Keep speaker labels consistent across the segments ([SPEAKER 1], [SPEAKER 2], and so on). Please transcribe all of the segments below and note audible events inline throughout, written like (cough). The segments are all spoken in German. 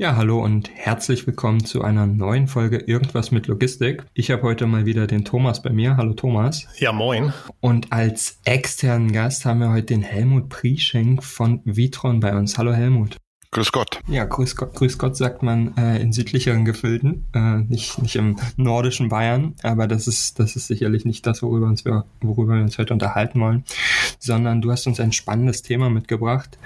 [SPEAKER 1] Ja, hallo und herzlich willkommen zu einer neuen Folge Irgendwas mit Logistik. Ich habe heute mal wieder den Thomas bei mir. Hallo Thomas.
[SPEAKER 2] Ja, moin.
[SPEAKER 1] Und als externen Gast haben wir heute den Helmut Prieschenk von Vitron bei uns. Hallo Helmut.
[SPEAKER 3] Grüß Gott.
[SPEAKER 1] Ja, grüß Gott, grüß Gott sagt man äh, in südlicheren Gefilden, äh, nicht, nicht im nordischen Bayern, aber das ist, das ist sicherlich nicht das, worüber, uns wir, worüber wir uns heute unterhalten wollen, sondern du hast uns ein spannendes Thema mitgebracht,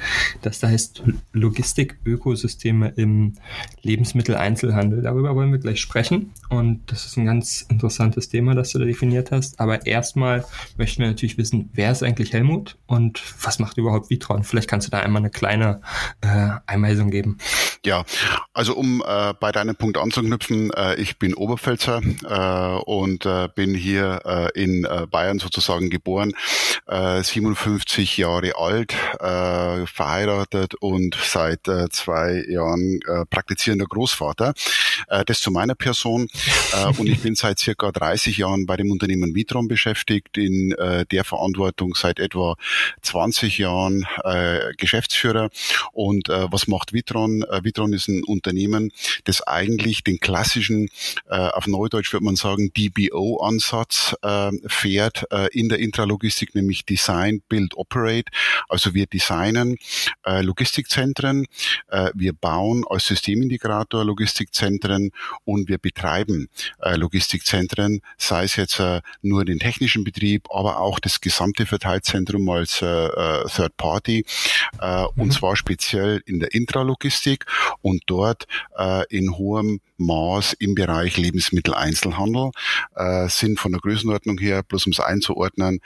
[SPEAKER 1] das da heißt Logistik-Ökosysteme im Lebensmitteleinzelhandel. Darüber wollen wir gleich sprechen und das ist ein ganz interessantes Thema, das du da definiert hast, aber erstmal möchten wir natürlich wissen, wer ist eigentlich Helmut und was macht überhaupt Vitron? Vielleicht kannst du da einmal eine kleine äh, Einweisung geben.
[SPEAKER 3] Ja, also um äh, bei deinem Punkt anzuknüpfen, äh, ich bin Oberpfälzer äh, und äh, bin hier äh, in äh, Bayern sozusagen geboren, äh, 57 Jahre alt, äh, verheiratet und seit äh, zwei Jahren äh, praktizierender Großvater. Äh, das zu meiner Person äh, und ich bin seit circa 30 Jahren bei dem Unternehmen Vitron beschäftigt, in äh, der Verantwortung seit etwa 20 Jahren äh, Geschäftsführer und äh, was macht Vitron? Äh, Vitron ist ein Unternehmen, das eigentlich den klassischen, auf Neudeutsch würde man sagen, DBO-Ansatz äh, fährt äh, in der Intralogistik, nämlich Design, Build, Operate. Also wir designen Logistikzentren, wir bauen als Systemintegrator Logistikzentren und wir betreiben äh, Logistikzentren, sei es jetzt äh, nur den technischen Betrieb, aber auch das gesamte Verteilzentrum als äh, äh Third Party äh, mhm. und zwar speziell in der Intralogistik und dort äh, in hohem Maß im Bereich Lebensmitteleinzelhandel sind von der Größenordnung her, bloß um es einzuordnen,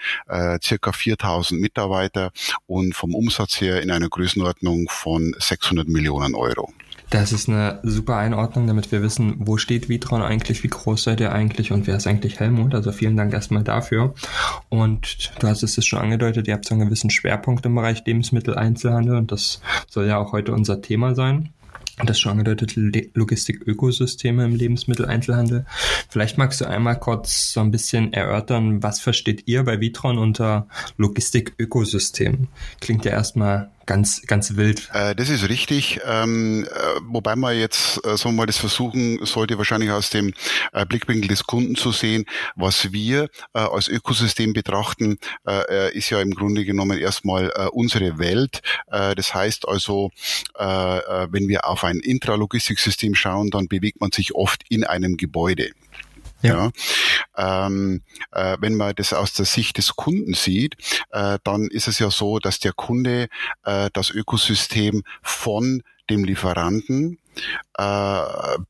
[SPEAKER 3] circa 4000 Mitarbeiter und vom Umsatz her in einer Größenordnung von 600 Millionen Euro.
[SPEAKER 1] Das ist eine super Einordnung, damit wir wissen, wo steht Vitron eigentlich, wie groß seid ihr eigentlich und wer ist eigentlich Helmut. Also vielen Dank erstmal dafür. Und du hast es schon angedeutet, ihr habt so einen gewissen Schwerpunkt im Bereich Lebensmitteleinzelhandel und das soll ja auch heute unser Thema sein das schon angedeutete Logistik-Ökosysteme im Lebensmitteleinzelhandel. Vielleicht magst du einmal kurz so ein bisschen erörtern, was versteht ihr bei Vitron unter Logistik-Ökosystem? Klingt ja erstmal ganz, ganz wild.
[SPEAKER 3] Äh, das ist richtig. Ähm, äh, wobei man jetzt, äh, so mal das versuchen sollte, wahrscheinlich aus dem äh, Blickwinkel des Kunden zu sehen. Was wir äh, als Ökosystem betrachten, äh, ist ja im Grunde genommen erstmal unsere Welt. das heißt also, wenn wir auf ein Intralogistiksystem schauen, dann bewegt man sich oft in einem Gebäude. Ja. Ähm, äh, wenn man das aus der Sicht des Kunden sieht, äh, dann ist es ja so, dass der Kunde äh, das Ökosystem von dem Lieferanten äh,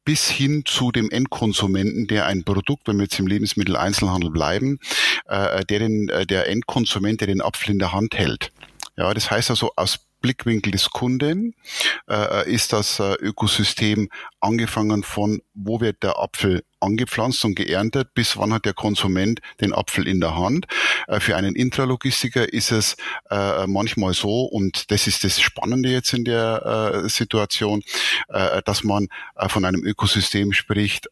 [SPEAKER 3] bis hin zu dem Endkonsumenten, der ein Produkt, wenn wir jetzt im Lebensmitteleinzelhandel bleiben, äh, der den, äh, der Endkonsument, der den Apfel in der Hand hält. Ja, das heißt also aus Blickwinkel des Kunden ist das Ökosystem angefangen von, wo wird der Apfel angepflanzt und geerntet, bis wann hat der Konsument den Apfel in der Hand. Äh, für einen Intralogistiker ist es äh, manchmal so, und das ist das Spannende jetzt in der äh, Situation, dass man von einem Ökosystem spricht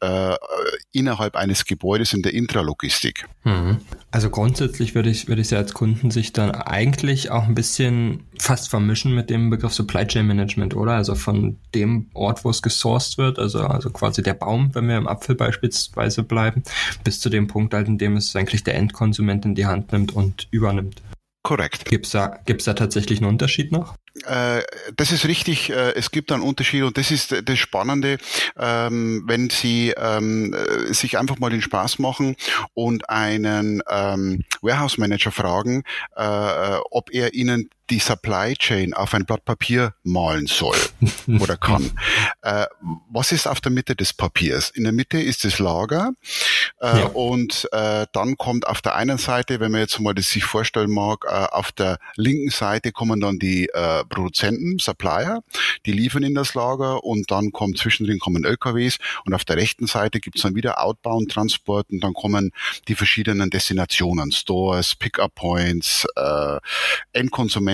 [SPEAKER 3] innerhalb eines Gebäudes in der Intralogistik.
[SPEAKER 1] Mhm. Also grundsätzlich würde ich, würde ich ja als Kunden sich dann eigentlich auch ein bisschen fast vermischen mit dem Begriff Supply Chain Management, oder? Also von dem Ort, wo es gesourced wird, also, also quasi der Baum, wenn wir im Apfelbeispiel beispielsweise bleiben, bis zu dem Punkt halt, in dem es eigentlich der Endkonsument in die Hand nimmt und übernimmt.
[SPEAKER 3] Korrekt.
[SPEAKER 1] Gibt es da, gibt's da tatsächlich einen Unterschied noch?
[SPEAKER 3] Äh, das ist richtig. Äh, es gibt einen Unterschied und das ist das Spannende, ähm, wenn Sie ähm, äh, sich einfach mal den Spaß machen und einen ähm, Warehouse Manager fragen, ob er Ihnen die Supply Chain auf ein Blatt Papier malen soll (laughs) oder kann. äh, was ist auf der Mitte des Papiers? In der Mitte ist das Lager äh, ja. und äh, dann kommt auf der einen Seite, wenn man jetzt mal das sich vorstellen mag, äh, auf der linken Seite kommen dann die äh, Produzenten, Supplier, die liefern in das Lager und dann kommt zwischendrin kommen LKWs und auf der rechten Seite gibt's dann wieder Outbound-Transport und dann kommen die verschiedenen Destinationen, Stores, Pickup Points,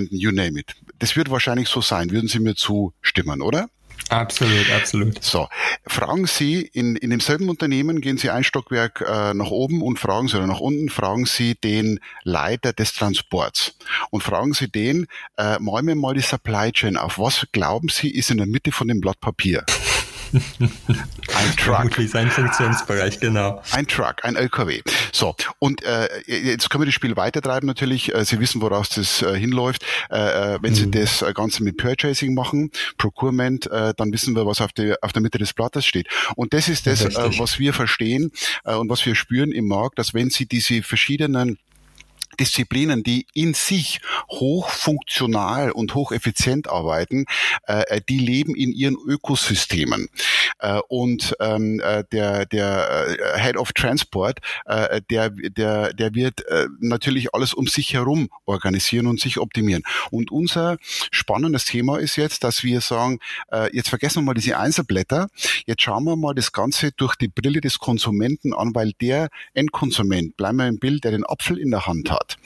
[SPEAKER 3] Endkonsumenten, you name it. Das wird wahrscheinlich so sein. Würden Sie mir zustimmen, oder?
[SPEAKER 1] Absolut, absolut.
[SPEAKER 3] So, fragen Sie in, in demselben Unternehmen, gehen Sie ein Stockwerk äh, nach oben und fragen Sie oder nach unten, fragen Sie den Leiter des Transports und fragen Sie den, äh, mal mir mal die Supply Chain auf. Was glauben Sie ist in der Mitte von dem Blatt Papier?
[SPEAKER 1] Ein Truck. Vermutlich sein Funktionsbereich, genau.
[SPEAKER 3] Ein Truck, ein LKW. So, und äh, jetzt können wir das Spiel weitertreiben natürlich. Äh, Sie wissen, woraus das äh, hinläuft. Äh, äh wenn mhm. Sie das äh, Ganze mit Purchasing machen, Procurement, äh, dann wissen wir, was auf der, auf der Mitte des Blattes steht. Und das ist das, äh, was wir verstehen äh, und was wir spüren im Markt, dass wenn Sie diese verschiedenen Disziplinen, die in sich hochfunktional und hocheffizient arbeiten, äh, die leben in ihren Ökosystemen. Äh, und ähm, äh, der, der äh, Head of Transport, äh, der, der, der wird äh, natürlich alles um sich herum organisieren und sich optimieren. Und unser spannendes Thema ist jetzt, dass wir sagen, äh, jetzt vergessen wir mal diese Einzelblätter, jetzt schauen wir mal das Ganze durch die Brille des Konsumenten an, weil der Endkonsument, bleiben wir im Bild, der den Apfel in der Hand hat, hat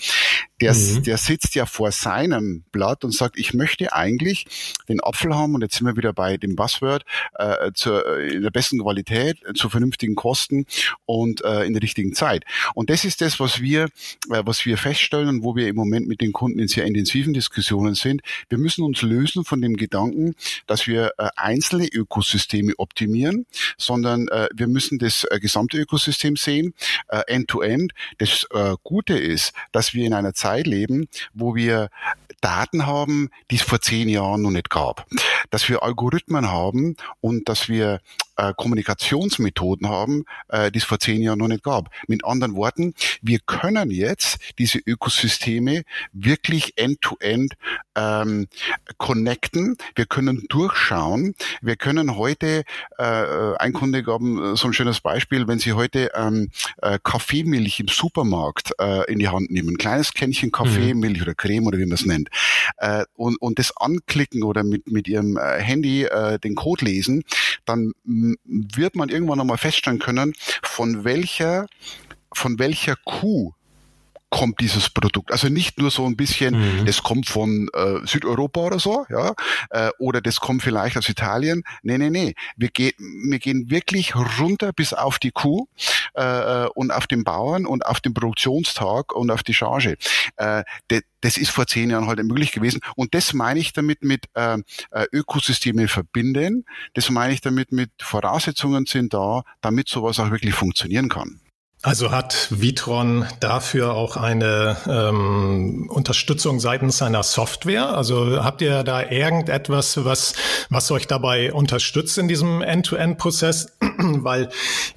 [SPEAKER 3] der, mhm. der sitzt ja vor seinem Blatt und sagt, ich möchte eigentlich den Apfel haben, und jetzt sind wir wieder bei dem Buzzword, äh, zur, in der besten Qualität, zu vernünftigen Kosten und äh, in der richtigen Zeit. Und das ist das, was wir, äh, was wir feststellen und wo wir im Moment mit den Kunden in sehr intensiven Diskussionen sind. Wir müssen uns lösen von dem Gedanken, dass wir äh, einzelne Ökosysteme optimieren, sondern äh, wir müssen das äh, gesamte Ökosystem sehen, äh, end-to-end. -end. Das äh, Gute ist, dass wir in einer Zeit leben, wo wir Daten haben, die es vor zehn Jahren noch nicht gab. Dass wir Algorithmen haben und dass wir äh, Kommunikationsmethoden haben, äh, die es vor zehn Jahren noch nicht gab. Mit anderen Worten, wir können jetzt diese Ökosysteme wirklich end-to-end -end, ähm, connecten. Wir können durchschauen. Wir können heute, äh, ein Kunde gab so ein schönes Beispiel, wenn Sie heute ähm, äh, Kaffeemilch im Supermarkt äh, in die Hand nehmen, ein kleines Kännchen Kaffeemilch mhm. oder Creme oder wie man es nennt, äh, und, und das anklicken oder mit, mit Ihrem äh, Handy äh, den Code lesen, dann wird man irgendwann einmal feststellen können, von welcher von welcher Kuh kommt dieses Produkt. Also nicht nur so ein bisschen, mhm. das kommt von äh, Südeuropa oder so, ja, äh, oder das kommt vielleicht aus Italien. Nee, nee, nee. Wir, ge wir gehen wirklich runter bis auf die Kuh äh, und auf den Bauern und auf den Produktionstag und auf die Charge. Äh, das ist vor zehn Jahren halt möglich gewesen. Und das meine ich damit mit äh, äh, Ökosysteme verbinden. Das meine ich damit mit Voraussetzungen sind da, damit sowas auch wirklich funktionieren kann.
[SPEAKER 2] Also hat Vitron dafür auch eine ähm, Unterstützung seitens seiner Software? Also habt ihr da irgendetwas, was, was euch dabei unterstützt in diesem End-to-End-Prozess? (clears throat) Weil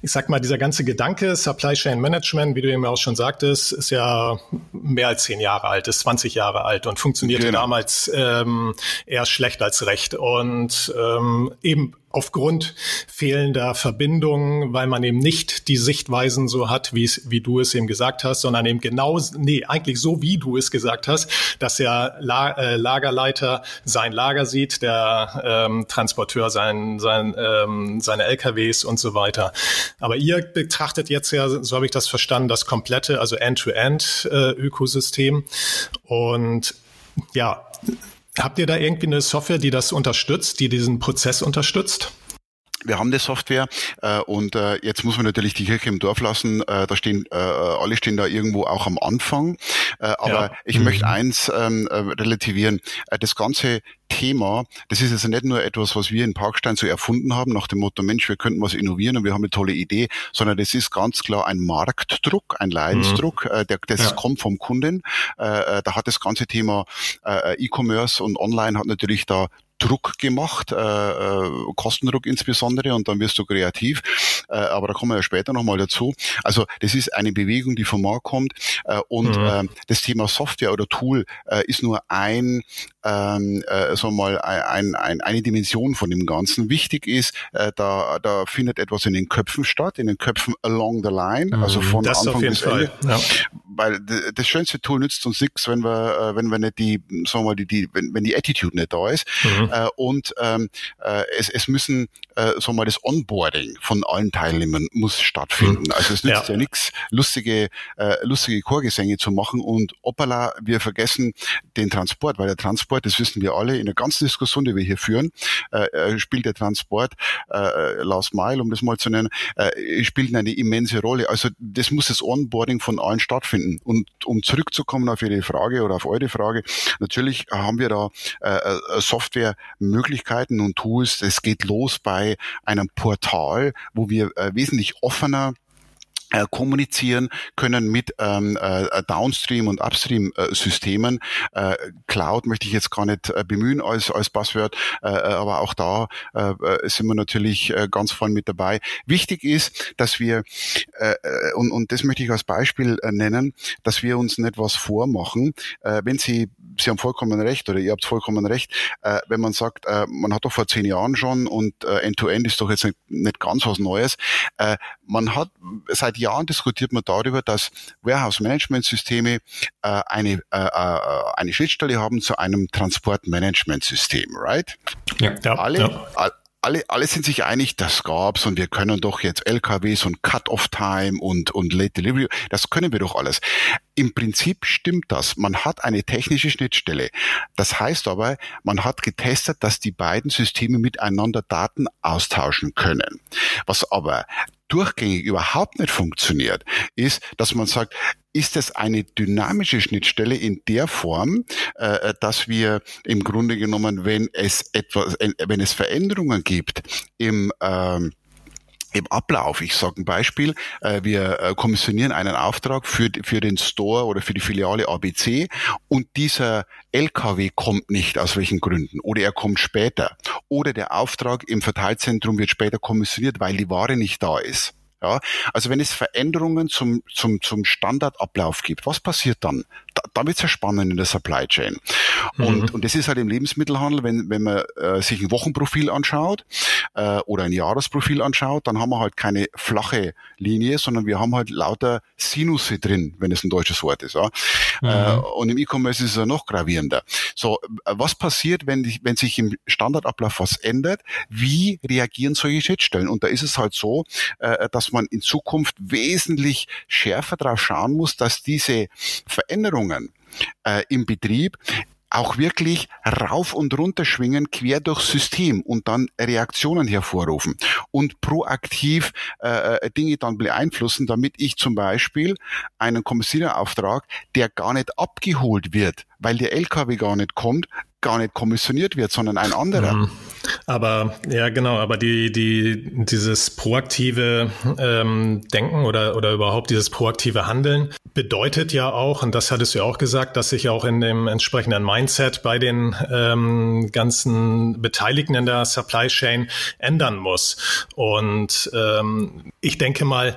[SPEAKER 2] ich sag mal, dieser ganze Gedanke Supply Chain Management, wie du eben auch schon sagtest, ist ja mehr als zehn Jahre alt, ist 20 Jahre alt und funktionierte genau. damals ähm, eher schlecht als recht. Und ähm, eben aufgrund fehlender Verbindungen, weil man eben nicht die Sichtweisen so hat, wie es, wie du es eben gesagt hast, sondern eben genau, nee, eigentlich so wie du es gesagt hast, dass der La äh, Lagerleiter sein Lager sieht, der ähm, Transporteur sein, sein, ähm, seine LKWs und so weiter. Aber ihr betrachtet jetzt ja, so habe ich das verstanden, das komplette, also End-to-End-Ökosystem äh, und ja, Habt ihr da irgendwie eine Software, die das unterstützt, die diesen Prozess unterstützt?
[SPEAKER 3] Wir haben die Software äh, und äh, jetzt muss man natürlich die Kirche im Dorf lassen. Äh, da stehen äh, alle stehen da irgendwo auch am Anfang. Äh, aber ja. ich mhm. möchte eins ähm, äh, relativieren: äh, Das ganze Thema, das ist also nicht nur etwas, was wir in Parkstein so erfunden haben, nach dem Motto, Mensch, wir könnten was innovieren und wir haben eine tolle Idee, sondern das ist ganz klar ein Marktdruck, ein Leidensdruck, mhm. äh, der, das ja. kommt vom Kunden. Äh, äh, da hat das ganze Thema äh, E-Commerce und Online hat natürlich da Druck gemacht, äh, äh, Kostendruck insbesondere, und dann wirst du kreativ. Äh, aber da kommen wir ja später nochmal dazu. Also das ist eine Bewegung, die vom Markt kommt. Äh, und mhm. äh, das Thema Software oder Tool äh, ist nur ein ähm, äh, so mal ein, ein, eine Dimension von dem Ganzen. Wichtig ist, äh, da, da findet etwas in den Köpfen statt, in den Köpfen along the line, also mhm. von das Anfang bis Ende. Ja. Weil das schönste Tool nützt uns nichts, wenn wir, äh, wenn wir nicht die, sagen wir mal, die, die wenn, wenn die Attitude nicht da ist. Mhm. Äh, und ähm, äh, es, es müssen, äh, sagen wir mal, das Onboarding von allen Teilnehmern muss stattfinden. Mhm. Also es nützt ja, ja nichts, lustige, äh, lustige Chorgesänge zu machen und opala, wir vergessen den Transport, weil der Transport, das wissen wir alle, in der ganzen Diskussion, die wir hier führen, äh, äh spielt der Transport, äh, Last Mile, um das mal zu nennen, äh, spielt eine immense Rolle. Also das muss das Onboarding von allen stattfinden. Und um zurückzukommen auf Ihre Frage oder auf eure Frage, natürlich haben wir da äh, äh Softwaremöglichkeiten und Tools. Es geht los bei einem Portal, wo wir äh, wesentlich offener äh, kommunizieren können mit ähm, äh, Downstream und Upstream äh, Systemen. Äh, Cloud möchte ich jetzt gar nicht äh, bemühen als als Buzzword, äh, aber auch da äh, sind wir natürlich äh, ganz vorne mit dabei. Wichtig ist, dass wir äh, und, und das möchte ich als Beispiel äh, nennen, dass wir uns nicht was vormachen. Äh, wenn Sie Sie haben vollkommen recht oder ihr habt vollkommen recht, äh, wenn man sagt, äh, man hat doch vor zehn Jahren schon und äh, End-to-End -End ist doch jetzt nicht, nicht ganz was Neues. Äh, man hat seit Jahren diskutiert man darüber, dass Warehouse-Management-Systeme äh, eine, äh, äh, eine Schnittstelle haben zu einem Transport-Management-System, right?
[SPEAKER 2] Ja, ja,
[SPEAKER 3] alle,
[SPEAKER 2] ja.
[SPEAKER 3] All, alle, alle sind sich einig, das gab's und wir können doch jetzt LKWs und Cut-off-Time und, und Late Delivery, das können wir doch alles. Im Prinzip stimmt das. Man hat eine technische Schnittstelle. Das heißt aber, man hat getestet, dass die beiden Systeme miteinander Daten austauschen können. Was aber durchgängig überhaupt nicht funktioniert, ist, dass man sagt, ist es eine dynamische Schnittstelle in der Form, äh, dass wir im Grunde genommen, wenn es etwas, wenn es Veränderungen gibt im ähm, im Ablauf. Ich sage ein Beispiel, äh, wir äh, kommissionieren einen Auftrag für, für den Store oder für die Filiale ABC und dieser LKW kommt nicht, aus welchen Gründen, oder er kommt später, oder der Auftrag im Verteilzentrum wird später kommissioniert, weil die Ware nicht da ist. Ja, also wenn es Veränderungen zum, zum, zum Standardablauf gibt, was passiert dann? Da, da wird es ja spannend in der Supply Chain. Und, mhm. und das ist halt im Lebensmittelhandel, wenn, wenn man äh, sich ein Wochenprofil anschaut äh, oder ein Jahresprofil anschaut, dann haben wir halt keine flache Linie, sondern wir haben halt lauter Sinusse drin, wenn es ein deutsches Wort ist. Ja? Mhm. Äh, und im E-Commerce ist es ja noch gravierender. So, was passiert, wenn, wenn sich im Standardablauf was ändert? Wie reagieren solche Schnittstellen? Und da ist es halt so, äh, dass man in Zukunft wesentlich schärfer darauf schauen muss, dass diese Veränderungen äh, im Betrieb auch wirklich rauf und runter schwingen, quer durchs System und dann Reaktionen hervorrufen und proaktiv äh, äh Dinge dann beeinflussen, damit ich zum Beispiel einen Kommissiererauftrag, der gar nicht abgeholt wird, weil der LKW gar nicht kommt, gar nicht kommissioniert wird, sondern ein anderer. Mhm.
[SPEAKER 2] Aber ja, genau, aber die, die, dieses proaktive ähm, Denken oder, oder überhaupt dieses proaktive Handeln bedeutet ja auch, und das hattest du ja auch gesagt, dass sich auch in dem entsprechenden Mindset bei den ähm, ganzen Beteiligten in der Supply Chain ändern muss. Und ähm, ich denke mal,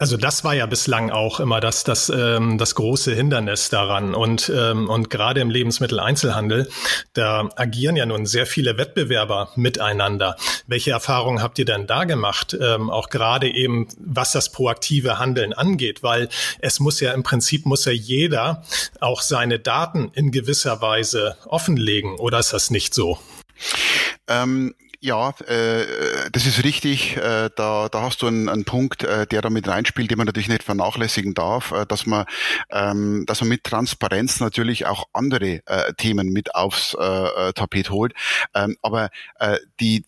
[SPEAKER 2] also das war ja bislang auch immer das, das, ähm, das große Hindernis daran. Und, ähm, und gerade im Lebensmitteleinzelhandel, da agieren ja nun sehr viele Wettbewerber miteinander. Welche Erfahrungen habt ihr denn da gemacht? Ähm, auch gerade eben, was das proaktive Handeln angeht, weil es muss ja im Prinzip muss ja jeder auch seine Daten in gewisser Weise offenlegen. Oder ist das nicht so?
[SPEAKER 3] Ähm ja, äh, das ist richtig. Äh, da, da hast du einen, einen Punkt, äh, der da mit reinspielt, den man natürlich nicht vernachlässigen darf, äh, dass man, ähm, dass man mit Transparenz natürlich auch andere äh, Themen mit aufs äh, äh Tapet holt. Ähm, aber äh, die,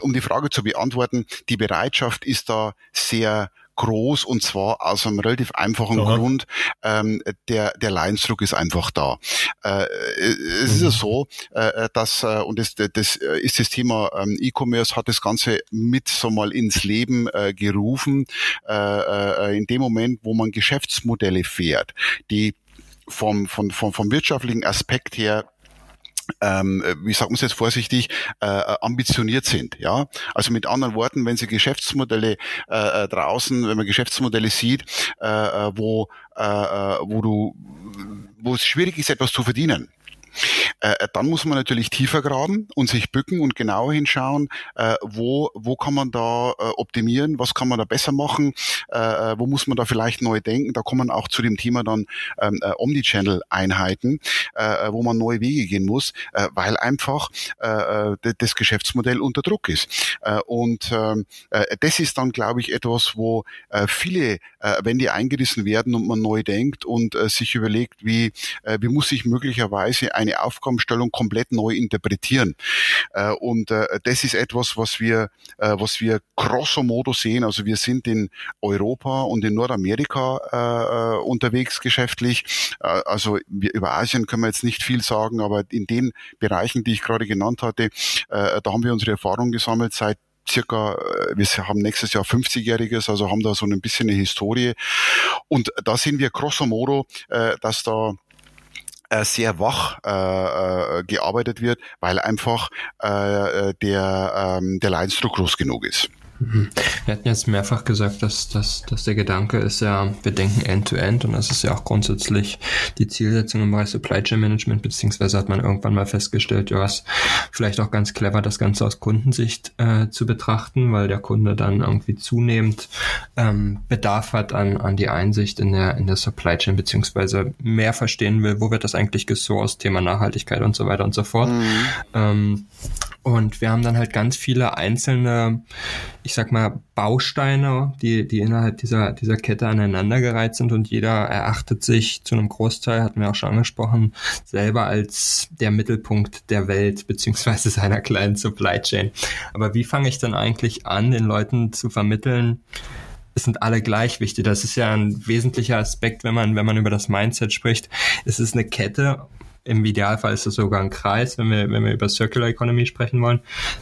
[SPEAKER 3] um die Frage zu beantworten, die Bereitschaft ist da sehr groß und zwar aus einem relativ einfachen Aha. Grund. Ähm, der, der Leidensdruck ist einfach da. Äh, es mhm. ist ja mhm. so, äh, dass, äh, und das, das ist das Thema ähm, E-Commerce, hat das Ganze mit so mal ins Leben äh, gerufen, äh, äh, in dem Moment, wo man Geschäftsmodelle fährt, die vom, vom, vom, vom wirtschaftlichen Aspekt her ähm, wie sagt man es jetzt vorsichtig, äh, ambitioniert sind. Ja, also mit anderen Worten, wenn Sie Geschäftsmodelle äh, äh draußen, wenn man Geschäftsmodelle sieht, äh, äh wo äh, äh, wo du wo es schwierig ist, etwas zu verdienen, äh, dann muss man natürlich tiefer graben und sich bücken und genauer hinschauen, äh, wo, wo kann man da äh, optimieren, was kann man da besser machen, äh, äh wo muss man da vielleicht neu denken. Da kommen auch zu dem Thema dann ähm, äh, Omnichannel-Einheiten, äh, wo man neue Wege gehen muss, äh, weil einfach äh, das Geschäftsmodell unter Druck ist. Äh, und ähm, äh, das ist dann, glaube ich, etwas, wo äh, viele, äh, wenn die eingerissen werden und man neu denkt und äh, sich überlegt, wie, äh, wie muss ich möglicherweise eine Aufgabenstellung komplett neu interpretieren. Äh, und äh, das ist etwas, was wir, äh, was wir grosso modo sehen. Also wir sind in Europa und in Nordamerika unterwegs geschäftlich. Also wir, über Asien können wir jetzt nicht viel sagen, aber in den Bereichen, die ich gerade genannt hatte, da haben wir unsere Erfahrung gesammelt seit circa, wir haben nächstes Jahr 50-jähriges, also haben da so ein bisschen eine Historie. Und da sehen wir grosso modo, dass da äh, sehr wach äh, äh, gearbeitet wird, weil einfach äh, der, ähm, der Leidensdruck groß genug ist.
[SPEAKER 1] Mhm. Wir hatten jetzt mehrfach gesagt, dass, dass, dass der Gedanke ist ja, wir denken end-to-end -End und das ist ja auch grundsätzlich die Zielsetzung im Bereich Supply Chain Management, beziehungsweise hat man irgendwann mal festgestellt, ja, es vielleicht auch ganz clever, das Ganze aus Kundensicht äh, zu betrachten, weil der Kunde dann irgendwie zunehmend ähm, Bedarf hat an, an die Einsicht in der, in der Supply Chain, beziehungsweise mehr verstehen will, wo wird das eigentlich gesourced, Thema Nachhaltigkeit und so weiter und so fort. Mhm. Ähm, und wir haben dann halt ganz viele einzelne, ich sag mal, Bausteine, die, die innerhalb dieser, dieser Kette aneinandergereiht sind und jeder erachtet sich zu einem Großteil, hatten wir auch schon angesprochen, selber als der Mittelpunkt der Welt beziehungsweise (laughs) seiner kleinen Supply Chain. Aber wie fange ich dann eigentlich an, den Leuten zu vermitteln, es sind alle gleich wichtig. Das ist ja ein wesentlicher Aspekt, wenn man, wenn man über das Mindset spricht. Es ist eine Kette im Idealfall ist es sogar ein Kreis, wenn wir, wenn wir über Circular Economy sprechen wollen,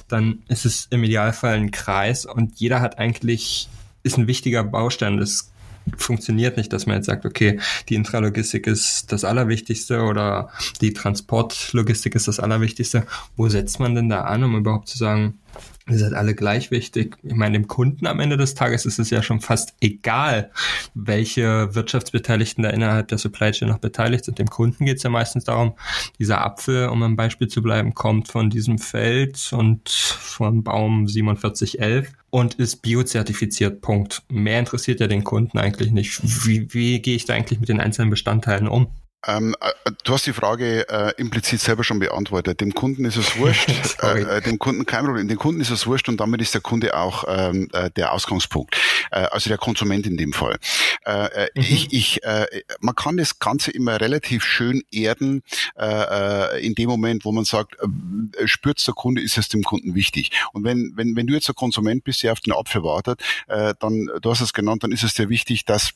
[SPEAKER 1] dann ist es im Idealfall ein Kreis und jeder hat eigentlich, ist ein wichtiger Baustein. Das funktioniert nicht, dass man jetzt sagt, okay, die Intralogistik ist das Allerwichtigste oder die Transportlogistik ist das Allerwichtigste. Wo setzt man denn da an, um überhaupt zu sagen, Ihr seid alle gleich wichtig. Ich meine, dem Kunden am Ende des Tages ist es ja schon fast egal, welche Wirtschaftsbeteiligten da innerhalb der Supply Chain noch beteiligt sind. Dem Kunden geht es ja meistens darum, dieser Apfel, um am Beispiel zu bleiben, kommt von diesem Feld und vom Baum 4711 und ist biozertifiziert. Punkt. Mehr interessiert ja den Kunden eigentlich nicht. Wie, wie gehe ich da eigentlich mit den einzelnen Bestandteilen um?
[SPEAKER 3] Ähm, äh, du hast die Frage äh, implizit selber schon beantwortet. Dem Kunden ist es (laughs) wurscht, äh, äh, dem Kunden kein Problem, dem Kunden ist es wurscht und damit ist der Kunde auch ähm, äh, der Ausgangspunkt, äh, also der Konsument in dem Fall. Äh, äh mhm. Ich, ich, äh, man kann das Ganze immer relativ schön erden äh, in dem Moment, wo man sagt, äh, spürt der Kunde, ist es dem Kunden wichtig. Und wenn, wenn, wenn du jetzt ein Konsument bist, der auf den Apfel wartet, äh, dann, du hast es genannt, dann ist es dir wichtig, dass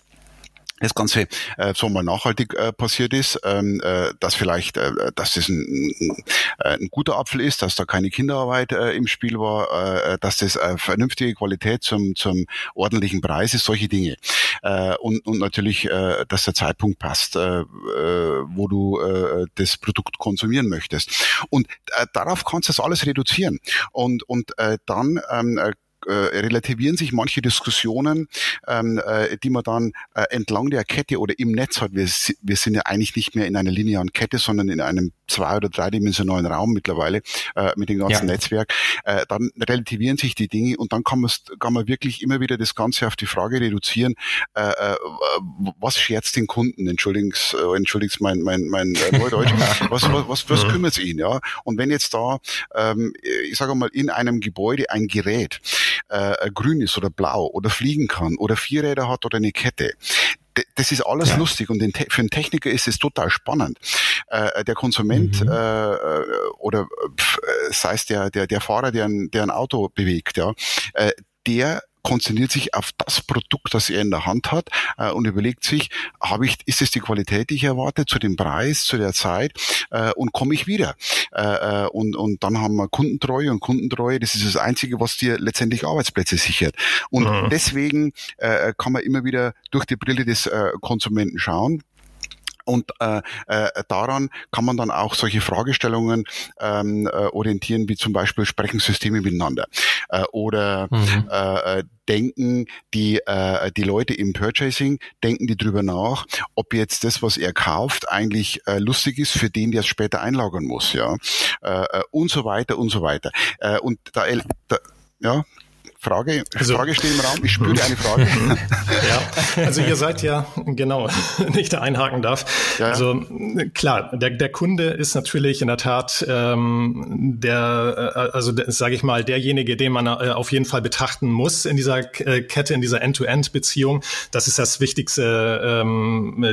[SPEAKER 3] das Ganze äh, so mal nachhaltig äh, passiert ist, ähm, äh, dass vielleicht, äh, dass das ein, ein, äh, ein guter Apfel ist, dass da keine Kinderarbeit äh, im Spiel war, äh, dass das äh, vernünftige Qualität zum, zum ordentlichen Preis ist, solche Dinge. Äh, und, und natürlich, äh, dass der Zeitpunkt passt, äh, äh, wo du äh, das Produkt konsumieren möchtest. Und äh, darauf kannst du das alles reduzieren. Und, und äh, dann ähm, äh, äh, relativieren sich manche Diskussionen, ähm, äh, die man dann äh, entlang der Kette oder im Netz hat. Wir, wir sind ja eigentlich nicht mehr in einer linearen Kette, sondern in einem zwei- oder dreidimensionalen Raum mittlerweile äh, mit dem ganzen ja. Netzwerk. Äh, dann relativieren sich die Dinge und dann kann man kann man wirklich immer wieder das Ganze auf die Frage reduzieren, äh, äh was scherzt den Kunden? Entschuldigens, äh, entschuldigens mein mein mein äh, Neudeutsch. (laughs) was was was, was kümmert ihn? Ja. Und wenn jetzt da, ähm, ich sage mal, in einem Gebäude ein Gerät äh, grün ist oder blau oder fliegen kann oder vier Räder hat oder eine Kette, das ist alles ja. lustig und für einen Techniker ist es total spannend. Äh, der Konsument mhm. äh, oder äh, sei es der, der, der Fahrer, der ein, der ein Auto bewegt, ja, äh, der konzentriert sich auf das Produkt, das er in der Hand hat äh, und überlegt sich, habe ich, ist es die Qualität, die ich erwarte, zu dem Preis, zu der Zeit äh, und komme ich wieder. Äh, äh, und, und dann haben wir Kundentreue und Kundentreue, das ist das Einzige, was dir letztendlich Arbeitsplätze sichert. Und mhm. deswegen äh, kann man immer wieder durch die Brille des äh, Konsumenten schauen Und äh, äh, daran kann man dann auch solche Fragestellungen ähm, äh, orientieren, wie zum Beispiel sprechen Systeme miteinander äh, oder mhm. äh, äh denken die äh, die Leute im Purchasing denken die drüber nach, ob jetzt das, was er kauft, eigentlich äh, lustig ist für den, der es später einlagern muss, ja äh, äh und so weiter und so weiter. Äh, und da, da ja, Frage, also, Frage steht im Raum. Ich spüre eine Frage. (laughs)
[SPEAKER 2] ja, also ihr seid ja, genau, (laughs) nicht da einhaken darf. Ja. Also klar, der, der Kunde ist natürlich in der Tat ähm, der, äh, also sage ich mal, derjenige, den man äh, auf jeden Fall betrachten muss in dieser äh, Kette, in dieser End-to-End-Beziehung. Das ist das wichtigste ähm,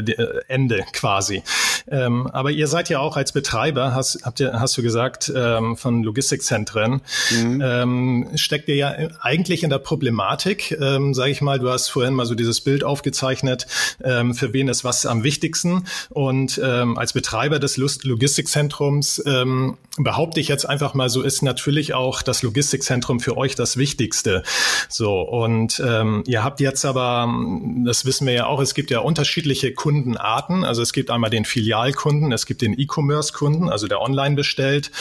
[SPEAKER 2] Ende quasi. Ähm, aber ihr seid ja auch als Betreiber, hast, habt ihr, hast du gesagt, ähm, von Logistikzentren, mhm. ähm, steckt ihr ja eigentlich eigentlich in der Problematik, ähm, sage ich mal, du hast vorhin mal so dieses Bild aufgezeichnet, ähm, für wen ist was am wichtigsten. Und ähm, als Betreiber des Logistikzentrums ähm, behaupte ich jetzt einfach mal, so ist natürlich auch das Logistikzentrum für euch das Wichtigste. So, und ähm, ihr habt jetzt aber, das wissen wir ja auch, es gibt ja unterschiedliche Kundenarten. Also es gibt einmal den Filialkunden, es gibt den E-Commerce-Kunden, also der online bestellt.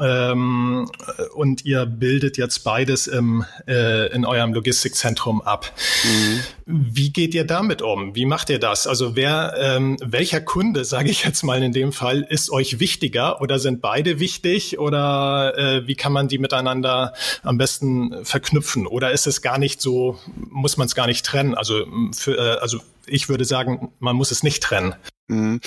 [SPEAKER 2] Ähm, und ihr bildet jetzt beides im äh, äh, in eurem Logistikzentrum ab. Mhm. Wie geht ihr damit um? Wie macht ihr das? Also wer, ähm, welcher Kunde, (laughs) sage ich jetzt mal in dem Fall, ist euch wichtiger oder sind beide wichtig oder äh, wie kann man die miteinander am besten verknüpfen? Oder ist es gar nicht so, muss man es gar nicht trennen? Also, für, äh, also ich würde sagen, man muss es nicht trennen.
[SPEAKER 3] Mhm.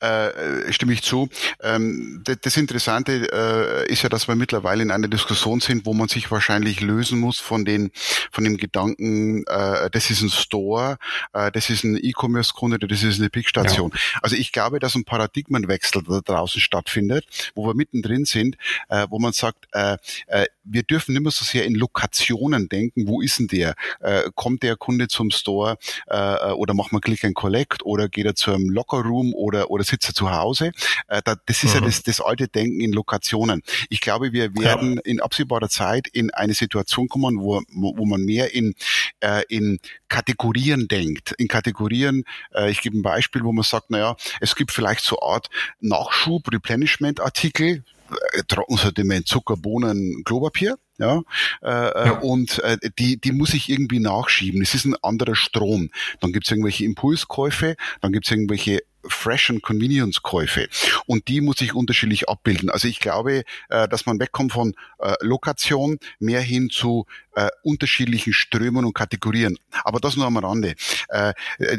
[SPEAKER 3] Äh, stimme ich zu. Ähm, das Interessante äh, ist ja, dass wir mittlerweile in einer Diskussion sind, wo man sich wahrscheinlich lösen muss von den von dem Gedanken, äh, das ist ein Store, äh, das ist ein E-Commerce-Kunde, das ist eine Pickstation. Ja. Also ich glaube, dass ein Paradigmenwechsel da draußen stattfindet, wo wir mittendrin sind, äh, wo man sagt, äh, äh, wir dürfen nicht mehr so sehr in Lokationen denken. Wo ist denn der? Äh, kommt der Kunde zum Store äh, oder macht man Click and Collect oder geht er zu einem Locker Room oder, oder sitze zu Hause. Äh, da, das ist mhm. ja das, das alte Denken in Lokationen. Ich glaube, wir werden ja. in absehbarer Zeit in eine Situation kommen, wo, wo man mehr in, äh, in Kategorien denkt. In Kategorien, äh, ich gebe ein Beispiel, wo man sagt, naja, es gibt vielleicht so Art Nachschub, Replenishment-Artikel, äh, Trockensortiment, Zucker, Bohnen, Klopapier. Ja, äh, äh, ja. und äh, die die muss ich irgendwie nachschieben. Es ist ein anderer Strom. Dann gibt's irgendwelche Impulskäufe, dann gibt's irgendwelche Fresh and Convenience Käufe und die muss ich unterschiedlich abbilden. Also ich glaube, äh, dass man wegkommt von äh, Lokation mehr hin zu äh, unterschiedlichen Strömen und Kategorien. Aber das nur am Rande.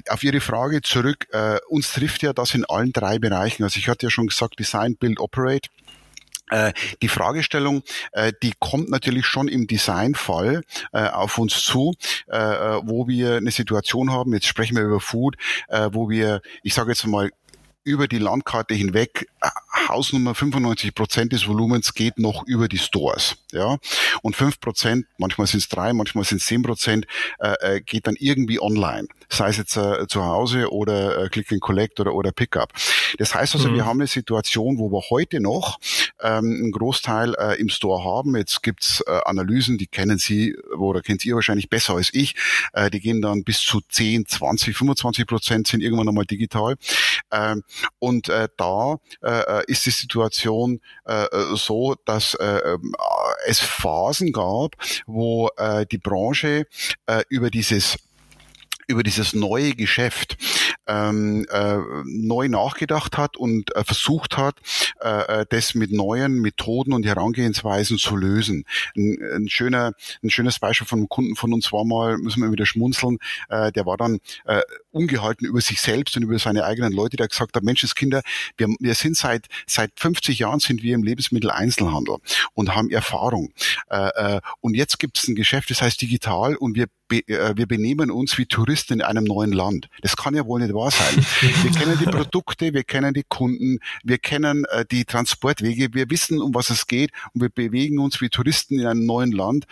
[SPEAKER 3] Auf Ihre Frage zurück. Uns trifft ja das in allen drei Bereichen. Also ich hatte ja schon gesagt, Design, Build, Operate. Äh, die Fragestellung, äh, die kommt natürlich schon im Designfall äh, auf uns zu, wo wir eine Situation haben, jetzt sprechen wir über Food, wo wir, ich sage jetzt mal, über die Landkarte hinweg, äh, Hausnummer 95 Prozent des Volumens geht noch über die Stores. Ja? Und 5 Prozent, manchmal sind es drei, manchmal sind es 10 Prozent, äh, äh, geht dann irgendwie online. Sei es jetzt äh, zu Hause oder äh, Click and Collect oder, oder Pickup. Das heißt also, mhm. wir haben eine Situation, wo wir heute noch ähm, einen Großteil äh, im Store haben. Jetzt gibt's äh, Analysen, die kennen Sie oder kennt ihr wahrscheinlich besser als ich. Äh, die gehen dann bis zu 10, 20, 25 Prozent sind irgendwann einmal digital. Ähm, und äh, da äh, ist die Situation äh, so, dass äh, ähm, es Phasen gab, wo äh, die Branche äh, über dieses über dieses neue Geschäft ähm, äh, neu nachgedacht hat und äh, versucht hat, äh, äh, das mit neuen Methoden und Herangehensweisen zu lösen. Ein, ein, schöner, ein schönes Beispiel von einem Kunden von uns war mal, müssen wir wieder schmunzeln, äh, der war dann äh, ungehalten über sich selbst und über seine eigenen Leute, der gesagt hat, Menschenskinder, wir, wir sind seit, seit 50 Jahren sind wir im Lebensmitteleinzelhandel und haben Erfahrung. Äh, äh, und jetzt gibt es ein Geschäft, das heißt digital und wir äh, wir benehmen uns wie Touristen in einem neuen Land. Das kann ja wohl nicht wahr sein. Wir kennen die Produkte, wir kennen die Kunden, wir kennen äh, die Transportwege, wir wissen, um was es geht und wir bewegen uns wie Touristen in einem neuen Land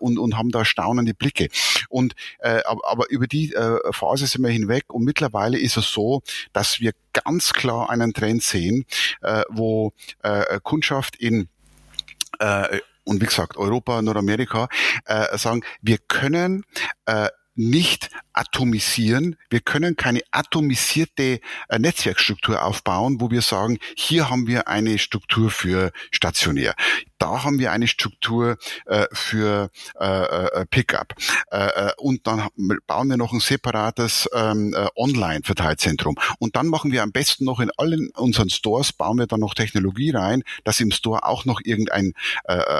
[SPEAKER 3] und, und haben da staunende Blicke. Und aber über die Phase sind wir hinweg. Und mittlerweile ist es so, dass wir ganz klar einen Trend sehen, äh, wo äh, Kundschaft in äh, und wie gesagt Europa, Nordamerika äh, sagen, wir können äh, nicht atomisieren. Wir können keine atomisierte äh, Netzwerkstruktur aufbauen, wo wir sagen, hier haben wir eine Struktur für stationär. Da haben wir eine Struktur äh, für äh, äh, Pickup. Äh, und dann bauen wir noch ein separates ähm, äh, Online-Verteilzentrum. Und dann machen wir am besten noch in allen unseren Stores, bauen wir dann noch Technologie rein, dass im Store auch noch irgendein